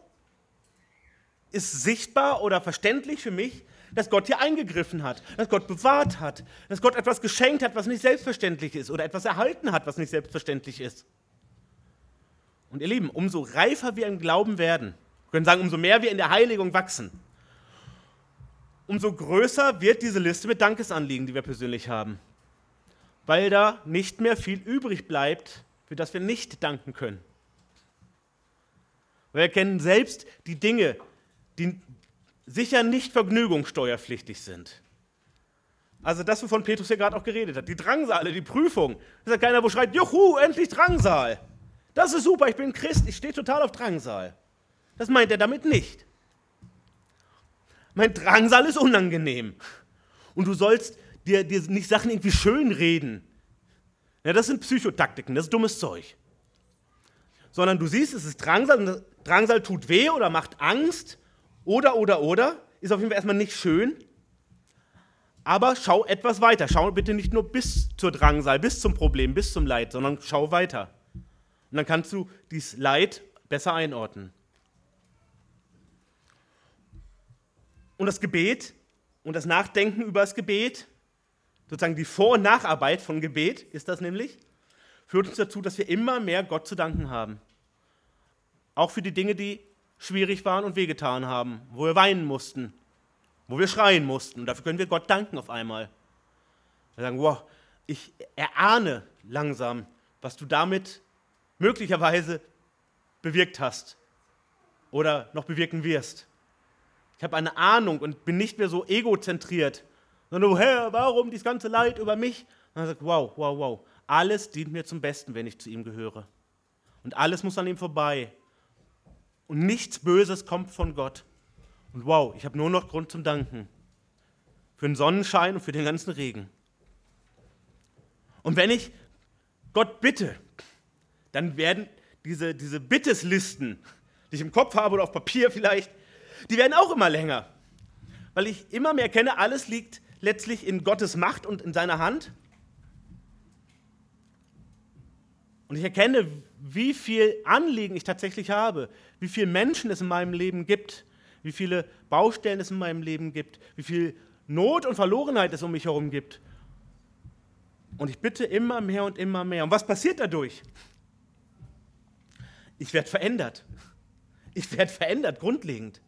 ist sichtbar oder verständlich für mich, dass Gott hier eingegriffen hat, dass Gott bewahrt hat, dass Gott etwas geschenkt hat, was nicht selbstverständlich ist oder etwas erhalten hat, was nicht selbstverständlich ist. Und ihr Lieben, umso reifer wir im Glauben werden, wir können sagen, umso mehr wir in der Heiligung wachsen, umso größer wird diese Liste mit Dankesanliegen, die wir persönlich haben, weil da nicht mehr viel übrig bleibt, für das wir nicht danken können. Wir erkennen selbst die Dinge, die sicher nicht vergnügungssteuerpflichtig sind. Also das, wovon Petrus hier gerade auch geredet hat, die Drangsale, die Prüfung. Da ist ja keiner, wo schreit, juhu, endlich Drangsal. Das ist super, ich bin Christ, ich stehe total auf Drangsal. Das meint er damit nicht. Mein Drangsal ist unangenehm. Und du sollst dir, dir nicht Sachen irgendwie schön reden. Ja, das sind Psychotaktiken, das ist dummes Zeug. Sondern du siehst, es ist Drangsal und Drangsal tut weh oder macht Angst oder, oder, oder, ist auf jeden Fall erstmal nicht schön. Aber schau etwas weiter. Schau bitte nicht nur bis zur Drangsal, bis zum Problem, bis zum Leid, sondern schau weiter. Und dann kannst du dieses Leid besser einordnen. Und das Gebet und das Nachdenken über das Gebet, sozusagen die Vor- und Nacharbeit von Gebet ist das nämlich, führt uns dazu, dass wir immer mehr Gott zu danken haben. Auch für die Dinge, die schwierig waren und wehgetan haben, wo wir weinen mussten, wo wir schreien mussten. Und dafür können wir Gott danken auf einmal. Wir sagen, wow, ich erahne langsam, was du damit möglicherweise bewirkt hast oder noch bewirken wirst. Ich habe eine Ahnung und bin nicht mehr so egozentriert, sondern, Herr, warum dieses ganze Leid über mich? Und er sagt, wow, wow, wow, alles dient mir zum Besten, wenn ich zu ihm gehöre. Und alles muss an ihm vorbei und nichts Böses kommt von Gott. Und wow, ich habe nur noch Grund zum Danken. Für den Sonnenschein und für den ganzen Regen. Und wenn ich Gott bitte, dann werden diese, diese Bitteslisten, die ich im Kopf habe oder auf Papier vielleicht, die werden auch immer länger. Weil ich immer mehr kenne, alles liegt letztlich in Gottes Macht und in seiner Hand. Und ich erkenne, wie viel Anliegen ich tatsächlich habe, wie viele Menschen es in meinem Leben gibt, wie viele Baustellen es in meinem Leben gibt, wie viel Not und Verlorenheit es um mich herum gibt. Und ich bitte immer mehr und immer mehr. Und was passiert dadurch? Ich werde verändert. Ich werde verändert, grundlegend.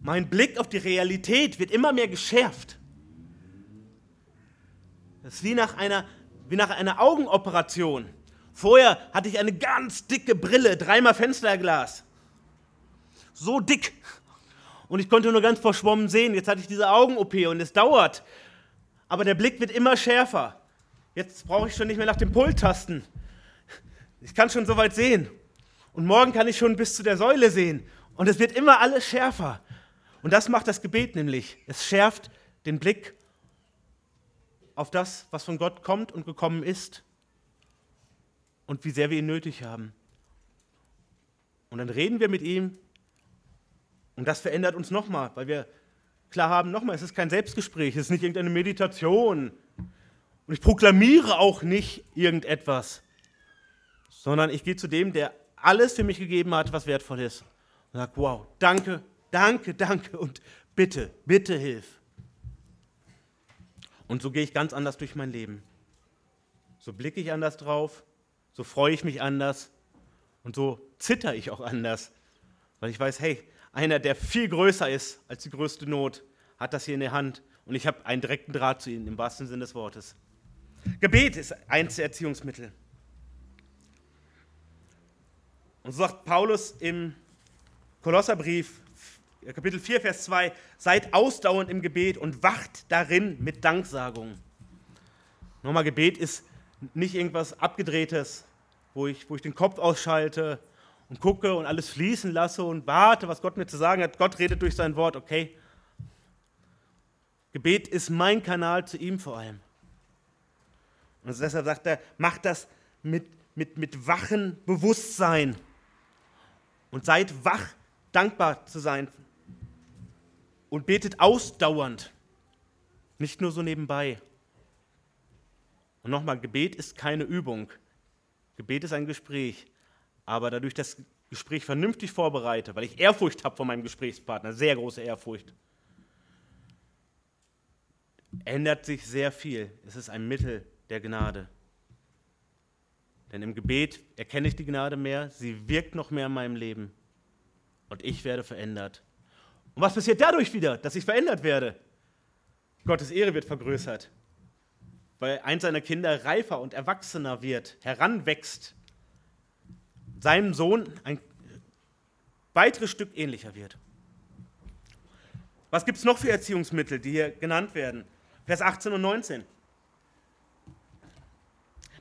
Mein Blick auf die Realität wird immer mehr geschärft. Das ist wie nach einer, wie nach einer Augenoperation. Vorher hatte ich eine ganz dicke Brille, dreimal Fensterglas. So dick. Und ich konnte nur ganz verschwommen sehen. Jetzt hatte ich diese Augen-OP und es dauert. Aber der Blick wird immer schärfer. Jetzt brauche ich schon nicht mehr nach dem Pult tasten. Ich kann schon so weit sehen. Und morgen kann ich schon bis zu der Säule sehen. Und es wird immer alles schärfer. Und das macht das Gebet nämlich. Es schärft den Blick auf das, was von Gott kommt und gekommen ist und wie sehr wir ihn nötig haben. Und dann reden wir mit ihm und das verändert uns nochmal, weil wir klar haben, nochmal, es ist kein Selbstgespräch, es ist nicht irgendeine Meditation. Und ich proklamiere auch nicht irgendetwas, sondern ich gehe zu dem, der alles für mich gegeben hat, was wertvoll ist. Und sage, wow, danke, danke, danke und bitte, bitte hilf. Und so gehe ich ganz anders durch mein Leben. So blicke ich anders drauf so freue ich mich anders und so zitter ich auch anders, weil ich weiß, hey, einer, der viel größer ist als die größte Not, hat das hier in der Hand und ich habe einen direkten Draht zu ihm, im wahrsten Sinne des Wortes. Gebet ist eins der Erziehungsmittel. Und so sagt Paulus im Kolosserbrief Kapitel 4, Vers 2, seid ausdauernd im Gebet und wacht darin mit Danksagung. Nochmal, Gebet ist nicht irgendwas Abgedrehtes, wo ich, wo ich den Kopf ausschalte und gucke und alles fließen lasse und warte, was Gott mir zu sagen hat. Gott redet durch sein Wort, okay. Gebet ist mein Kanal zu ihm vor allem. Und deshalb sagt er, macht das mit, mit, mit wachem Bewusstsein und seid wach, dankbar zu sein und betet ausdauernd, nicht nur so nebenbei. Und nochmal, Gebet ist keine Übung. Gebet ist ein Gespräch. Aber dadurch, dass ich das Gespräch vernünftig vorbereite, weil ich Ehrfurcht habe vor meinem Gesprächspartner, sehr große Ehrfurcht, ändert sich sehr viel. Es ist ein Mittel der Gnade. Denn im Gebet erkenne ich die Gnade mehr, sie wirkt noch mehr in meinem Leben und ich werde verändert. Und was passiert dadurch wieder, dass ich verändert werde? Gottes Ehre wird vergrößert, weil eins seiner Kinder reifer und erwachsener wird, heranwächst, seinem Sohn ein weiteres Stück ähnlicher wird. Was gibt es noch für Erziehungsmittel, die hier genannt werden? Vers 18 und 19.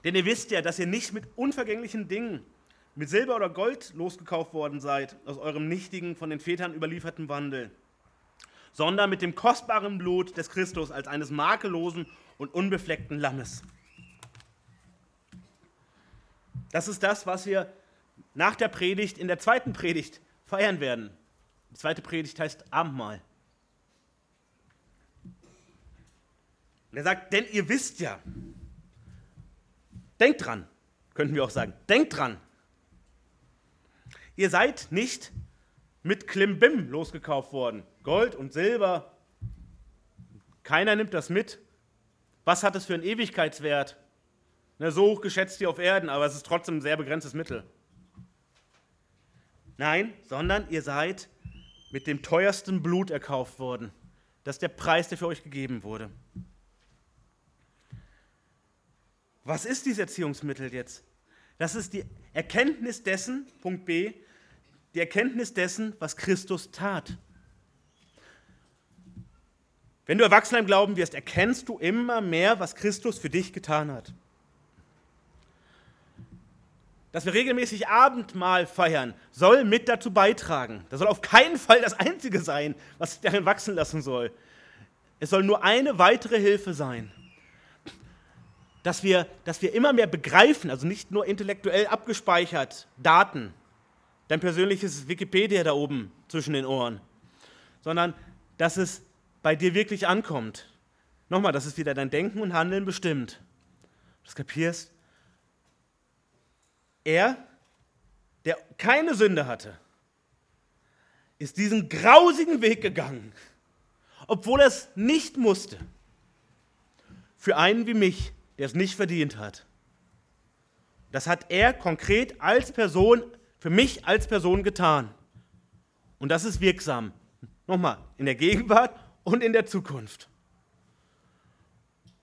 Denn ihr wisst ja, dass ihr nicht mit unvergänglichen Dingen, mit Silber oder Gold losgekauft worden seid, aus eurem nichtigen, von den Vätern überlieferten Wandel, sondern mit dem kostbaren Blut des Christus als eines makellosen und unbefleckten Lammes. Das ist das, was wir nach der Predigt in der zweiten Predigt feiern werden. Die zweite Predigt heißt Abendmahl. Und er sagt, denn ihr wisst ja, denkt dran, könnten wir auch sagen, denkt dran. Ihr seid nicht mit Klimbim losgekauft worden. Gold und Silber. Keiner nimmt das mit. Was hat es für einen Ewigkeitswert? Ne, so hoch geschätzt hier auf Erden, aber es ist trotzdem ein sehr begrenztes Mittel. Nein, sondern ihr seid mit dem teuersten Blut erkauft worden. Das ist der Preis, der für euch gegeben wurde. Was ist dieses Erziehungsmittel jetzt? Das ist die Erkenntnis dessen, Punkt B, die Erkenntnis dessen, was Christus tat. Wenn du erwachsen im Glauben wirst, erkennst du immer mehr, was Christus für dich getan hat. Dass wir regelmäßig Abendmahl feiern, soll mit dazu beitragen. Das soll auf keinen Fall das Einzige sein, was dich darin wachsen lassen soll. Es soll nur eine weitere Hilfe sein dass wir, dass wir immer mehr begreifen, also nicht nur intellektuell abgespeichert, Daten, dein persönliches Wikipedia da oben zwischen den Ohren, sondern dass es bei dir wirklich ankommt. Nochmal, dass es wieder dein Denken und Handeln bestimmt. Du kapierst? Er, der keine Sünde hatte, ist diesen grausigen Weg gegangen, obwohl er es nicht musste. Für einen wie mich, der es nicht verdient hat. Das hat er konkret als Person, für mich als Person getan. Und das ist wirksam. Nochmal, in der Gegenwart und in der Zukunft.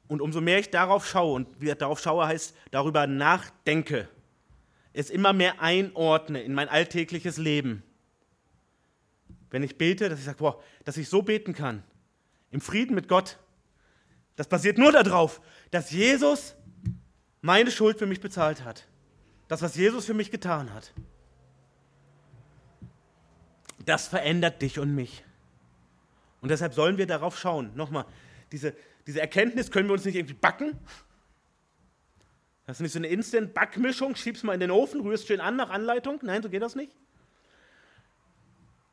Und umso mehr ich darauf schaue, und wie darauf schaue heißt, darüber nachdenke, es immer mehr einordne in mein alltägliches Leben. Wenn ich bete, dass ich sage, boah, dass ich so beten kann, im Frieden mit Gott, das basiert nur darauf, dass Jesus meine Schuld für mich bezahlt hat. Das, was Jesus für mich getan hat. Das verändert dich und mich. Und deshalb sollen wir darauf schauen. Nochmal, diese, diese Erkenntnis können wir uns nicht irgendwie backen. Das ist nicht so eine Instant-Backmischung, schiebst mal in den Ofen, rührst schön an nach Anleitung. Nein, so geht das nicht.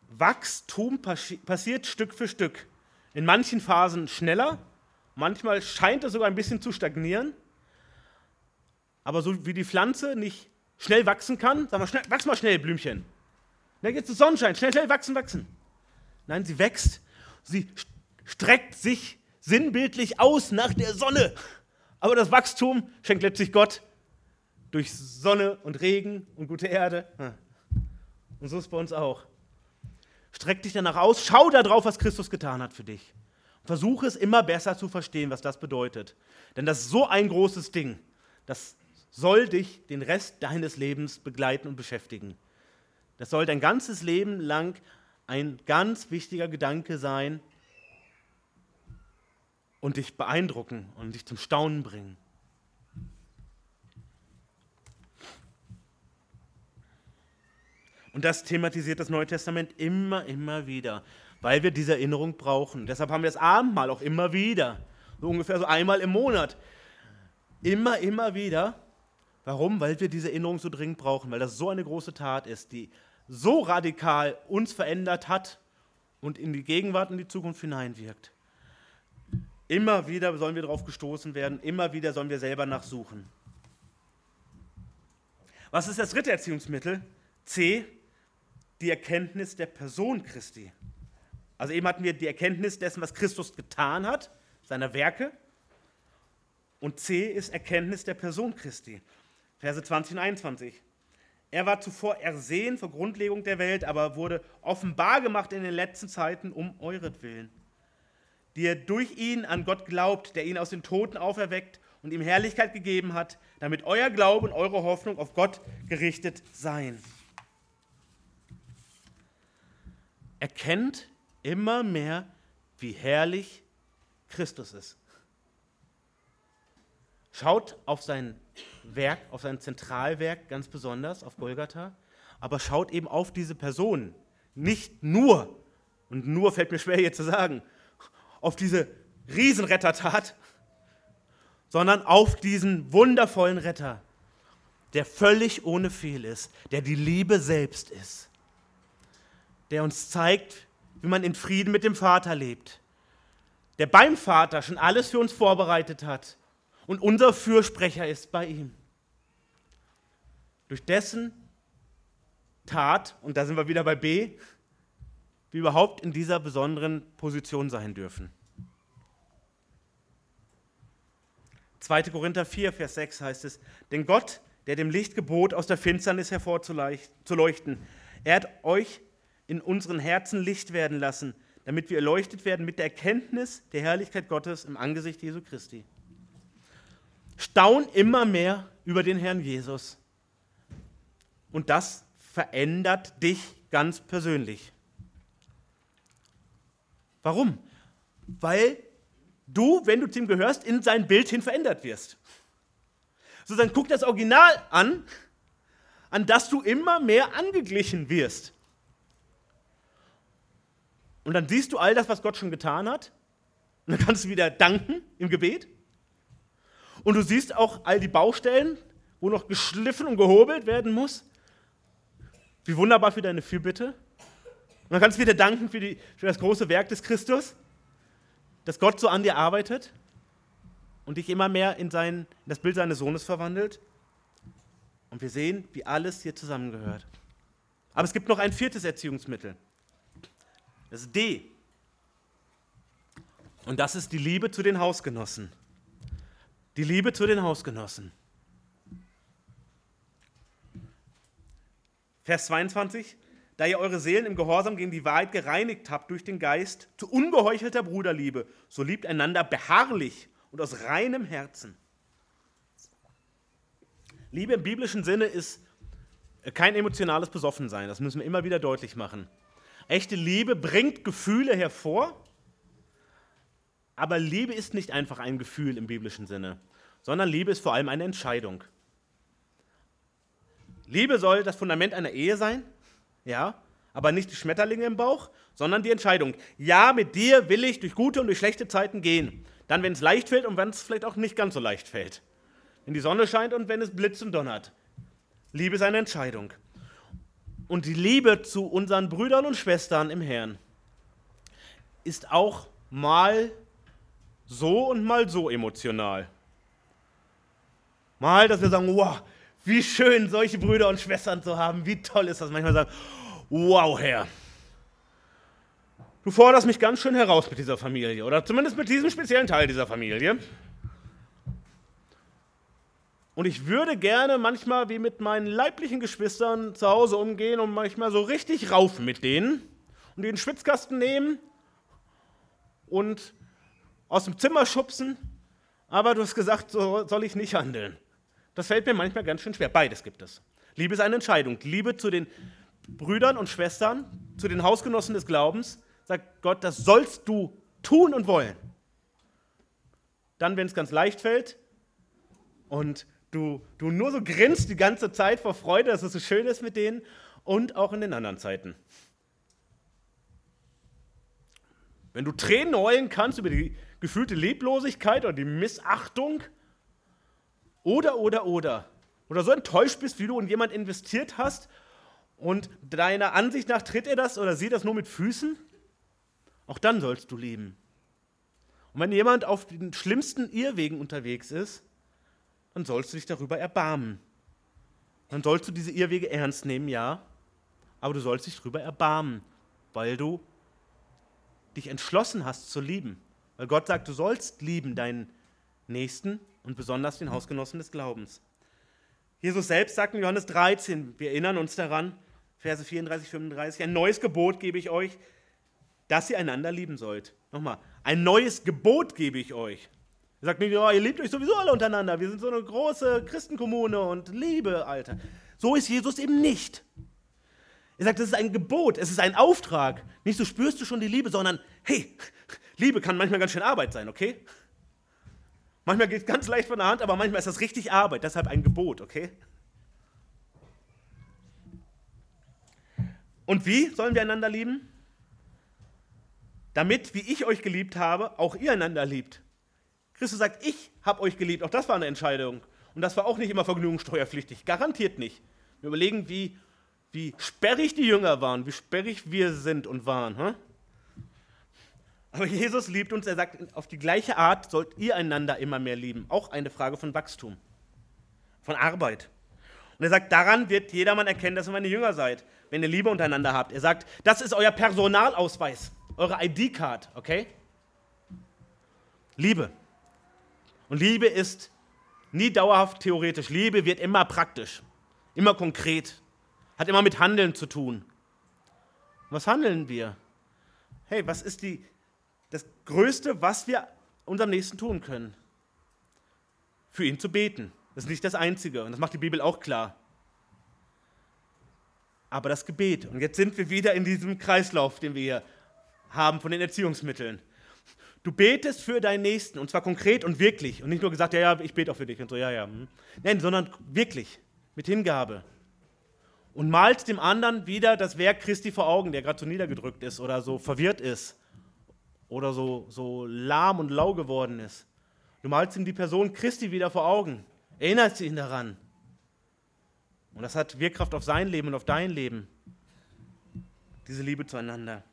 Wachstum passiert Stück für Stück. In manchen Phasen schneller, Manchmal scheint es sogar ein bisschen zu stagnieren. Aber so wie die Pflanze nicht schnell wachsen kann, sag mal, schnell, wachs mal schnell, Blümchen. Da geht es Sonnenschein, schnell, schnell wachsen, wachsen. Nein, sie wächst, sie streckt sich sinnbildlich aus nach der Sonne. Aber das Wachstum schenkt letztlich Gott durch Sonne und Regen und gute Erde. Und so ist es bei uns auch. Streck dich danach aus, schau darauf, was Christus getan hat für dich. Versuche es immer besser zu verstehen, was das bedeutet. Denn das ist so ein großes Ding. Das soll dich den Rest deines Lebens begleiten und beschäftigen. Das soll dein ganzes Leben lang ein ganz wichtiger Gedanke sein und dich beeindrucken und dich zum Staunen bringen. Und das thematisiert das Neue Testament immer, immer wieder, weil wir diese Erinnerung brauchen. Deshalb haben wir das Abendmahl auch immer wieder, so ungefähr so einmal im Monat. Immer, immer wieder. Warum? Weil wir diese Erinnerung so dringend brauchen, weil das so eine große Tat ist, die so radikal uns verändert hat und in die Gegenwart und die Zukunft hineinwirkt. Immer wieder sollen wir darauf gestoßen werden, immer wieder sollen wir selber nachsuchen. Was ist das dritte Erziehungsmittel? C, die Erkenntnis der Person Christi. Also eben hatten wir die Erkenntnis dessen, was Christus getan hat, seiner Werke. Und C ist Erkenntnis der Person Christi. Verse 20 und 21. Er war zuvor ersehen vor Grundlegung der Welt, aber wurde offenbar gemacht in den letzten Zeiten um euretwillen, die ihr durch ihn an Gott glaubt, der ihn aus den Toten auferweckt und ihm Herrlichkeit gegeben hat, damit euer Glaube und eure Hoffnung auf Gott gerichtet seien. erkennt immer mehr, wie herrlich Christus ist. Schaut auf sein Werk, auf sein Zentralwerk ganz besonders, auf Golgatha, aber schaut eben auf diese Person. Nicht nur, und nur fällt mir schwer hier zu sagen, auf diese Riesenrettertat, sondern auf diesen wundervollen Retter, der völlig ohne Fehl ist, der die Liebe selbst ist. Der uns zeigt, wie man in Frieden mit dem Vater lebt, der beim Vater schon alles für uns vorbereitet hat und unser Fürsprecher ist bei ihm. Durch dessen Tat, und da sind wir wieder bei B, wir überhaupt in dieser besonderen Position sein dürfen. 2. Korinther 4, Vers 6 heißt es, denn Gott, der dem Licht gebot, aus der Finsternis hervorzuleuchten, er hat euch in unseren Herzen Licht werden lassen, damit wir erleuchtet werden mit der Erkenntnis der Herrlichkeit Gottes im Angesicht Jesu Christi. Staun immer mehr über den Herrn Jesus. Und das verändert dich ganz persönlich. Warum? Weil du, wenn du zu ihm gehörst, in sein Bild hin verändert wirst. So, dann guck das Original an, an das du immer mehr angeglichen wirst. Und dann siehst du all das, was Gott schon getan hat. Und dann kannst du wieder danken im Gebet. Und du siehst auch all die Baustellen, wo noch geschliffen und gehobelt werden muss. Wie wunderbar für deine Fürbitte. Und dann kannst du wieder danken für, die, für das große Werk des Christus, dass Gott so an dir arbeitet und dich immer mehr in, sein, in das Bild seines Sohnes verwandelt. Und wir sehen, wie alles hier zusammengehört. Aber es gibt noch ein viertes Erziehungsmittel. Das ist D. Und das ist die Liebe zu den Hausgenossen. Die Liebe zu den Hausgenossen. Vers 22. Da ihr eure Seelen im Gehorsam gegen die Wahrheit gereinigt habt durch den Geist zu ungeheuchelter Bruderliebe, so liebt einander beharrlich und aus reinem Herzen. Liebe im biblischen Sinne ist kein emotionales Besoffensein, das müssen wir immer wieder deutlich machen. Echte Liebe bringt Gefühle hervor, aber Liebe ist nicht einfach ein Gefühl im biblischen Sinne, sondern Liebe ist vor allem eine Entscheidung. Liebe soll das Fundament einer Ehe sein, ja, aber nicht die Schmetterlinge im Bauch, sondern die Entscheidung. Ja, mit dir will ich durch gute und durch schlechte Zeiten gehen. Dann, wenn es leicht fällt und wenn es vielleicht auch nicht ganz so leicht fällt. Wenn die Sonne scheint und wenn es blitzt und donnert. Liebe ist eine Entscheidung und die Liebe zu unseren Brüdern und Schwestern im Herrn ist auch mal so und mal so emotional. Mal, dass wir sagen, wow, wie schön, solche Brüder und Schwestern zu haben, wie toll ist das. Manchmal sagen, wow, Herr, du forderst mich ganz schön heraus mit dieser Familie oder zumindest mit diesem speziellen Teil dieser Familie. Und ich würde gerne manchmal wie mit meinen leiblichen Geschwistern zu Hause umgehen und manchmal so richtig raufen mit denen und den Schwitzkasten nehmen und aus dem Zimmer schubsen. Aber du hast gesagt, so soll ich nicht handeln. Das fällt mir manchmal ganz schön schwer. Beides gibt es. Liebe ist eine Entscheidung. Liebe zu den Brüdern und Schwestern, zu den Hausgenossen des Glaubens, sagt Gott, das sollst du tun und wollen. Dann, wenn es ganz leicht fällt und du, du nur so grinst die ganze Zeit vor Freude, dass es so schön ist mit denen und auch in den anderen Zeiten. Wenn du Tränen heulen kannst über die gefühlte Leblosigkeit oder die Missachtung oder, oder, oder, oder so enttäuscht bist, wie du in jemand investiert hast und deiner Ansicht nach tritt er das oder sie das nur mit Füßen, auch dann sollst du lieben. Und wenn jemand auf den schlimmsten Irrwegen unterwegs ist, dann sollst du dich darüber erbarmen. Dann sollst du diese Irrwege ernst nehmen, ja, aber du sollst dich darüber erbarmen, weil du dich entschlossen hast zu lieben. Weil Gott sagt, du sollst lieben deinen Nächsten und besonders den Hausgenossen des Glaubens. Jesus selbst sagt in Johannes 13, wir erinnern uns daran, Verse 34, 35, ein neues Gebot gebe ich euch, dass ihr einander lieben sollt. Nochmal, ein neues Gebot gebe ich euch. Er sagt nicht, oh, ihr liebt euch sowieso alle untereinander, wir sind so eine große Christenkommune und Liebe, Alter. So ist Jesus eben nicht. Er sagt, das ist ein Gebot, es ist ein Auftrag. Nicht so spürst du schon die Liebe, sondern hey, Liebe kann manchmal ganz schön Arbeit sein, okay? Manchmal geht es ganz leicht von der Hand, aber manchmal ist das richtig Arbeit, deshalb ein Gebot, okay? Und wie sollen wir einander lieben? Damit, wie ich euch geliebt habe, auch ihr einander liebt. Christus sagt, ich habe euch geliebt. Auch das war eine Entscheidung. Und das war auch nicht immer vergnügungssteuerpflichtig. Garantiert nicht. Wir überlegen, wie wie sperrig die Jünger waren, wie sperrig wir sind und waren. Hm? Aber Jesus liebt uns, er sagt, auf die gleiche Art sollt ihr einander immer mehr lieben. Auch eine Frage von Wachstum, von Arbeit. Und er sagt, daran wird jedermann erkennen, dass ihr meine Jünger seid, wenn ihr Liebe untereinander habt. Er sagt, das ist euer Personalausweis, eure ID-Card, okay? Liebe. Und Liebe ist nie dauerhaft theoretisch. Liebe wird immer praktisch, immer konkret hat immer mit Handeln zu tun. Was handeln wir? Hey, was ist die, das Größte, was wir unserem Nächsten tun können? Für ihn zu beten. Das ist nicht das Einzige und das macht die Bibel auch klar. Aber das Gebet. Und jetzt sind wir wieder in diesem Kreislauf, den wir hier haben von den Erziehungsmitteln. Du betest für deinen Nächsten und zwar konkret und wirklich und nicht nur gesagt, ja, ja, ich bete auch für dich und so, ja, ja. Hm. Nein, sondern wirklich, mit Hingabe und malt dem anderen wieder das Werk Christi vor Augen, der gerade so niedergedrückt ist oder so verwirrt ist oder so, so lahm und lau geworden ist. Du malst ihm die Person Christi wieder vor Augen, erinnerst ihn daran. Und das hat Wirkkraft auf sein Leben und auf dein Leben, diese Liebe zueinander.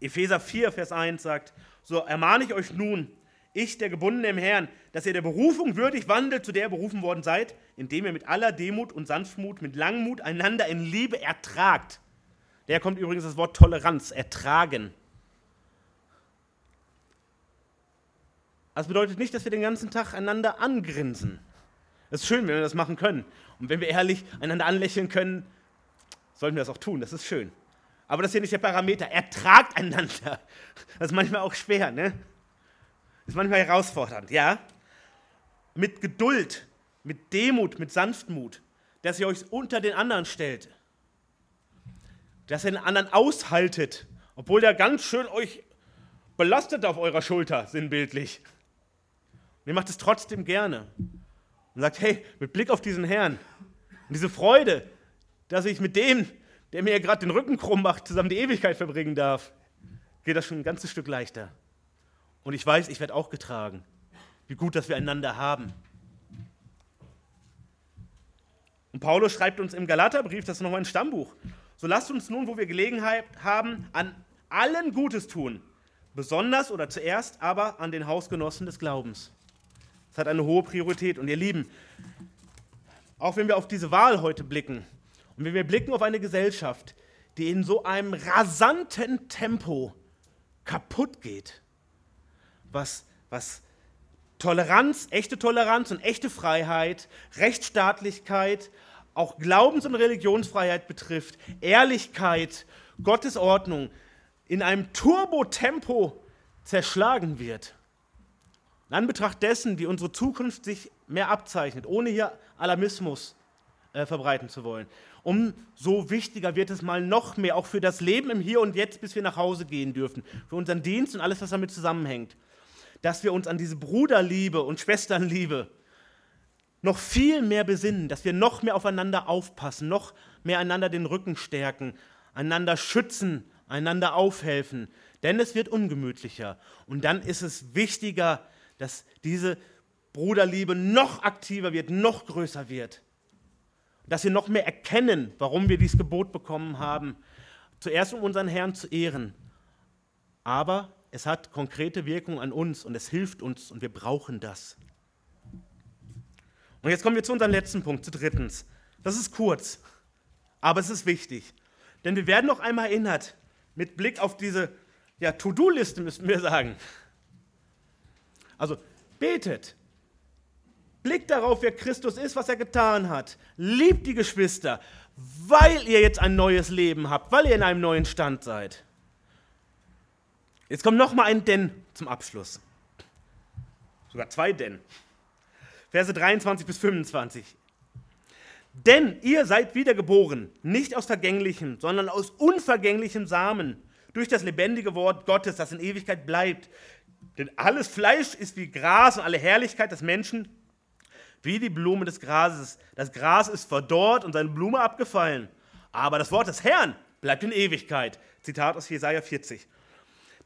Epheser 4, Vers 1 sagt, so ermahne ich euch nun, ich, der Gebundene im Herrn, dass ihr der Berufung würdig wandelt, zu der ihr berufen worden seid, indem ihr mit aller Demut und Sanftmut, mit Langmut einander in Liebe ertragt. Daher kommt übrigens das Wort Toleranz, ertragen. Das bedeutet nicht, dass wir den ganzen Tag einander angrinsen. Es ist schön, wenn wir das machen können. Und wenn wir ehrlich einander anlächeln können, sollten wir das auch tun. Das ist schön. Aber das ist hier nicht der Parameter. Ertragt einander. Das ist manchmal auch schwer, ne? Ist manchmal herausfordernd, ja? Mit Geduld, mit Demut, mit Sanftmut, dass ihr euch unter den anderen stellt. Dass ihr den anderen aushaltet, obwohl der ganz schön euch belastet auf eurer Schulter, sinnbildlich. Und ihr macht es trotzdem gerne. Und sagt, hey, mit Blick auf diesen Herrn und diese Freude, dass ich mit dem, der mir gerade den Rücken krumm macht, zusammen die Ewigkeit verbringen darf, geht das schon ein ganzes Stück leichter. Und ich weiß, ich werde auch getragen. Wie gut, dass wir einander haben. Und Paulus schreibt uns im Galaterbrief, das ist nochmal ein Stammbuch. So lasst uns nun, wo wir Gelegenheit haben, an allen Gutes tun. Besonders oder zuerst aber an den Hausgenossen des Glaubens. Das hat eine hohe Priorität. Und ihr Lieben, auch wenn wir auf diese Wahl heute blicken und wenn wir blicken auf eine Gesellschaft, die in so einem rasanten Tempo kaputt geht, was, was Toleranz, echte Toleranz und echte Freiheit, Rechtsstaatlichkeit, auch Glaubens- und Religionsfreiheit betrifft, Ehrlichkeit, Gottes Ordnung in einem Turbotempo zerschlagen wird. In Anbetracht dessen, wie unsere Zukunft sich mehr abzeichnet, ohne hier Alarmismus äh, verbreiten zu wollen. Umso wichtiger wird es mal noch mehr, auch für das Leben im Hier und Jetzt, bis wir nach Hause gehen dürfen, für unseren Dienst und alles, was damit zusammenhängt, dass wir uns an diese Bruderliebe und Schwesternliebe noch viel mehr besinnen, dass wir noch mehr aufeinander aufpassen, noch mehr einander den Rücken stärken, einander schützen, einander aufhelfen, denn es wird ungemütlicher. Und dann ist es wichtiger, dass diese Bruderliebe noch aktiver wird, noch größer wird. Dass wir noch mehr erkennen, warum wir dieses Gebot bekommen haben. Zuerst um unseren Herrn zu ehren, aber es hat konkrete Wirkung an uns und es hilft uns und wir brauchen das. Und jetzt kommen wir zu unserem letzten Punkt, zu drittens. Das ist kurz, aber es ist wichtig. Denn wir werden noch einmal erinnert, mit Blick auf diese ja, To-Do-Liste müssen wir sagen. Also betet. Blickt darauf, wer Christus ist, was er getan hat. Liebt die Geschwister, weil ihr jetzt ein neues Leben habt, weil ihr in einem neuen Stand seid. Jetzt kommt noch mal ein Denn zum Abschluss. Sogar zwei Denn. Verse 23 bis 25. Denn ihr seid wiedergeboren, nicht aus vergänglichem, sondern aus unvergänglichem Samen, durch das lebendige Wort Gottes, das in Ewigkeit bleibt. Denn alles Fleisch ist wie Gras und alle Herrlichkeit des Menschen wie die Blume des Grases. Das Gras ist verdorrt und seine Blume abgefallen. Aber das Wort des Herrn bleibt in Ewigkeit. Zitat aus Jesaja 40.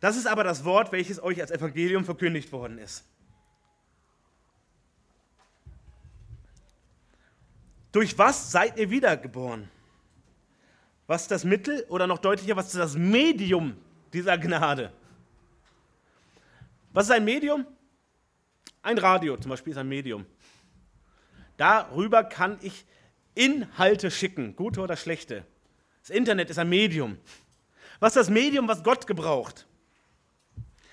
Das ist aber das Wort, welches euch als Evangelium verkündigt worden ist. Durch was seid ihr wiedergeboren? Was ist das Mittel oder noch deutlicher, was ist das Medium dieser Gnade? Was ist ein Medium? Ein Radio zum Beispiel ist ein Medium. Darüber kann ich Inhalte schicken, gute oder schlechte. Das Internet ist ein Medium. Was ist das Medium, was Gott gebraucht?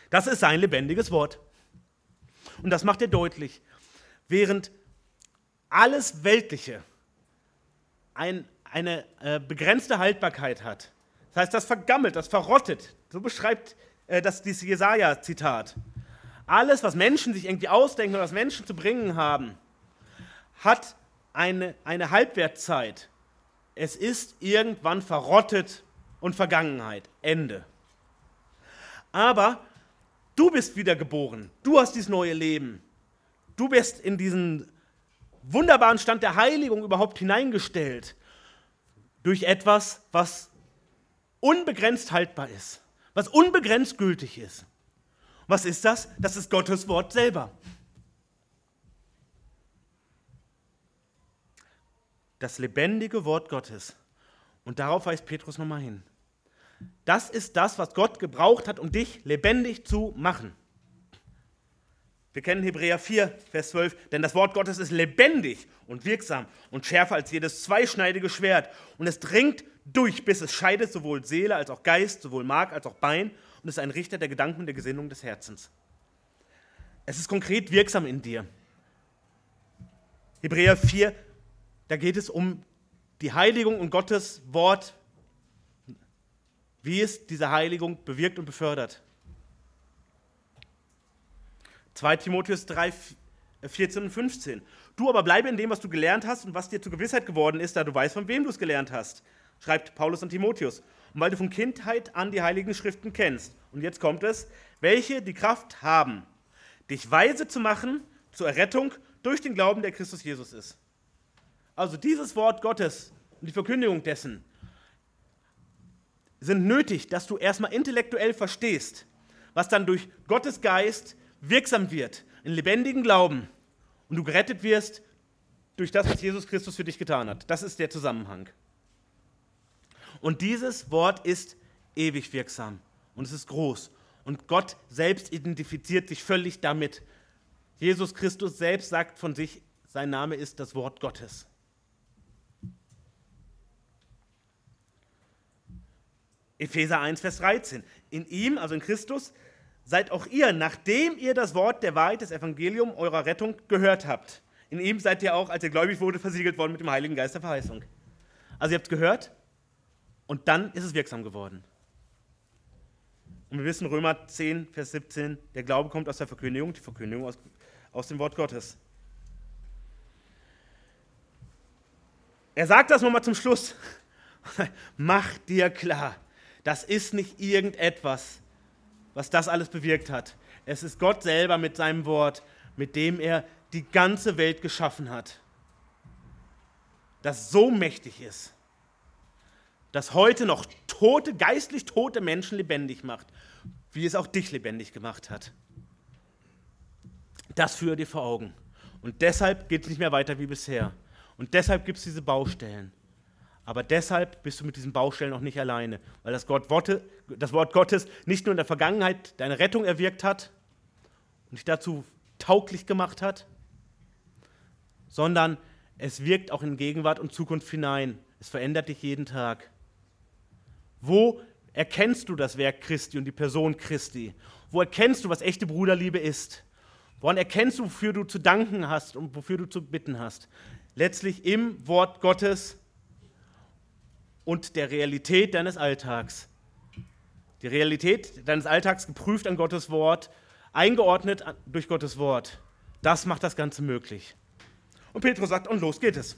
Das ist sein lebendiges Wort. Und das macht er deutlich. Während alles Weltliche ein eine äh, begrenzte Haltbarkeit hat. Das heißt, das vergammelt, das verrottet. So beschreibt äh, das dieses Jesaja-Zitat. Alles, was Menschen sich irgendwie ausdenken oder was Menschen zu bringen haben, hat eine, eine Halbwertzeit. Es ist irgendwann verrottet und Vergangenheit. Ende. Aber du bist wiedergeboren. Du hast dieses neue Leben. Du bist in diesen wunderbaren Stand der Heiligung überhaupt hineingestellt durch etwas, was unbegrenzt haltbar ist, was unbegrenzt gültig ist. Was ist das? Das ist Gottes Wort selber. Das lebendige Wort Gottes. Und darauf weist Petrus nochmal hin. Das ist das, was Gott gebraucht hat, um dich lebendig zu machen. Wir kennen Hebräer 4, Vers 12, denn das Wort Gottes ist lebendig und wirksam und schärfer als jedes zweischneidige Schwert und es dringt durch, bis es scheidet sowohl Seele als auch Geist, sowohl Mark als auch Bein und ist ein Richter der Gedanken und der Gesinnung des Herzens. Es ist konkret wirksam in dir. Hebräer 4, da geht es um die Heiligung und Gottes Wort, wie es diese Heiligung bewirkt und befördert. 2 Timotheus 3, 14 und 15. Du aber bleibe in dem, was du gelernt hast und was dir zur Gewissheit geworden ist, da du weißt, von wem du es gelernt hast, schreibt Paulus an Timotheus. Und weil du von Kindheit an die heiligen Schriften kennst. Und jetzt kommt es, welche die Kraft haben, dich weise zu machen zur Errettung durch den Glauben, der Christus Jesus ist. Also dieses Wort Gottes und die Verkündigung dessen sind nötig, dass du erstmal intellektuell verstehst, was dann durch Gottes Geist wirksam wird in lebendigen Glauben und du gerettet wirst durch das, was Jesus Christus für dich getan hat. Das ist der Zusammenhang. Und dieses Wort ist ewig wirksam und es ist groß. Und Gott selbst identifiziert sich völlig damit. Jesus Christus selbst sagt von sich, sein Name ist das Wort Gottes. Epheser 1, Vers 13. In ihm, also in Christus, seid auch ihr, nachdem ihr das Wort der Wahrheit, des Evangelium eurer Rettung gehört habt. In ihm seid ihr auch, als ihr gläubig wurde, versiegelt worden mit dem Heiligen Geist der Verheißung. Also ihr habt gehört und dann ist es wirksam geworden. Und wir wissen, Römer 10, Vers 17, der Glaube kommt aus der Verkündigung, die Verkündigung aus, aus dem Wort Gottes. er sagt das nochmal zum Schluss. Mach dir klar, das ist nicht irgendetwas, was das alles bewirkt hat. Es ist Gott selber mit seinem Wort, mit dem er die ganze Welt geschaffen hat, das so mächtig ist, dass heute noch tote, geistlich tote Menschen lebendig macht, wie es auch dich lebendig gemacht hat. Das führe dir vor Augen. Und deshalb geht es nicht mehr weiter wie bisher. Und deshalb gibt es diese Baustellen. Aber deshalb bist du mit diesen Baustellen auch nicht alleine, weil das, Gott Worte, das Wort Gottes nicht nur in der Vergangenheit deine Rettung erwirkt hat und dich dazu tauglich gemacht hat, sondern es wirkt auch in Gegenwart und Zukunft hinein. Es verändert dich jeden Tag. Wo erkennst du das Werk Christi und die Person Christi? Wo erkennst du, was echte Bruderliebe ist? Woran erkennst du, wofür du zu danken hast und wofür du zu bitten hast? Letztlich im Wort Gottes und der Realität deines Alltags. Die Realität deines Alltags geprüft an Gottes Wort, eingeordnet durch Gottes Wort. Das macht das Ganze möglich. Und Petrus sagt, und los geht es.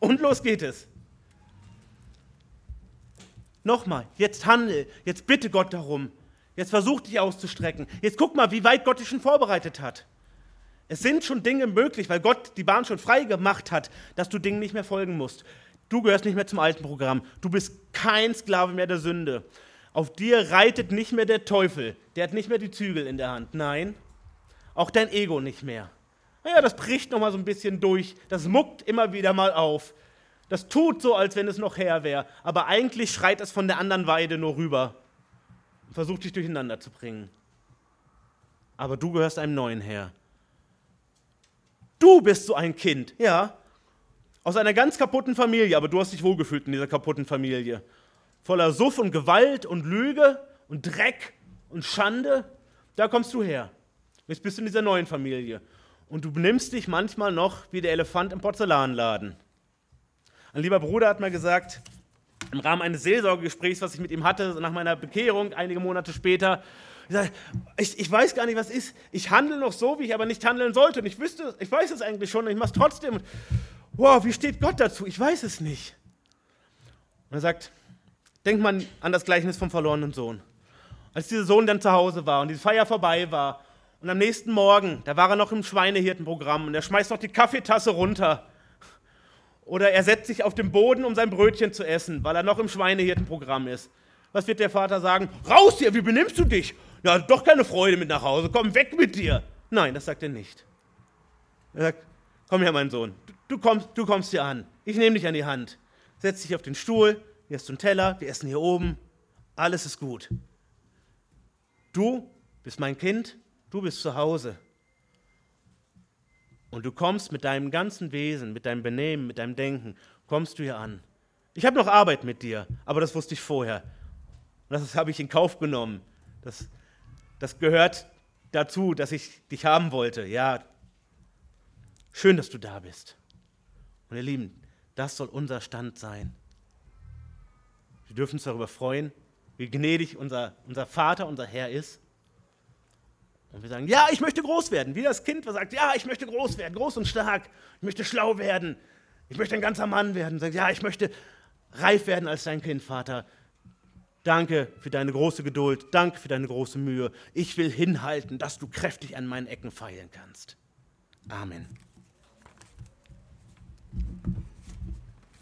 Und los geht es. Nochmal, jetzt handel, jetzt bitte Gott darum. Jetzt versuch dich auszustrecken. Jetzt guck mal, wie weit Gott dich schon vorbereitet hat. Es sind schon Dinge möglich, weil Gott die Bahn schon frei gemacht hat, dass du Dingen nicht mehr folgen musst. Du gehörst nicht mehr zum alten Programm. Du bist kein Sklave mehr der Sünde. Auf dir reitet nicht mehr der Teufel. Der hat nicht mehr die Zügel in der Hand. Nein, auch dein Ego nicht mehr. Naja, das bricht noch mal so ein bisschen durch. Das muckt immer wieder mal auf. Das tut so, als wenn es noch her wäre. Aber eigentlich schreit es von der anderen Weide nur rüber und versucht dich durcheinander zu bringen. Aber du gehörst einem neuen Herr. Du bist so ein Kind, ja, aus einer ganz kaputten Familie, aber du hast dich wohlgefühlt in dieser kaputten Familie. Voller Suff und Gewalt und Lüge und Dreck und Schande. Da kommst du her. Jetzt bist du in dieser neuen Familie. Und du benimmst dich manchmal noch wie der Elefant im Porzellanladen. Ein lieber Bruder hat mal gesagt, im Rahmen eines Seelsorgegesprächs, was ich mit ihm hatte, nach meiner Bekehrung, einige Monate später, ich, ich, weiß gar nicht, was ist. Ich handle noch so, wie ich aber nicht handeln sollte. Und ich wüsste, ich weiß es eigentlich schon und ich mache es trotzdem wow, wie steht Gott dazu? Ich weiß es nicht. Und er sagt, denkt man an das Gleichnis vom verlorenen Sohn. Als dieser Sohn dann zu Hause war und die Feier vorbei war und am nächsten Morgen, da war er noch im Schweinehirtenprogramm und er schmeißt noch die Kaffeetasse runter. Oder er setzt sich auf den Boden, um sein Brötchen zu essen, weil er noch im Schweinehirtenprogramm ist. Was wird der Vater sagen? Raus hier, wie benimmst du dich? Ja, doch keine Freude mit nach Hause, komm weg mit dir. Nein, das sagt er nicht. Er sagt, komm her, mein Sohn, du kommst, du kommst hier an. Ich nehme dich an die Hand. Setz dich auf den Stuhl, hier hast du einen Teller, wir essen hier oben. Alles ist gut. Du bist mein Kind, du bist zu Hause. Und du kommst mit deinem ganzen Wesen, mit deinem Benehmen, mit deinem Denken, kommst du hier an. Ich habe noch Arbeit mit dir, aber das wusste ich vorher. Und das habe ich in Kauf genommen. Das, das gehört dazu, dass ich dich haben wollte. Ja, schön, dass du da bist. Und ihr Lieben, das soll unser Stand sein. Wir dürfen uns darüber freuen, wie gnädig unser, unser Vater, unser Herr ist. Und wir sagen, ja, ich möchte groß werden. Wie das Kind, was sagt, ja, ich möchte groß werden, groß und stark. Ich möchte schlau werden. Ich möchte ein ganzer Mann werden. Sagt, ja, ich möchte reif werden als dein Kind, Vater. Danke für deine große Geduld. Danke für deine große Mühe. Ich will hinhalten, dass du kräftig an meinen Ecken feilen kannst. Amen.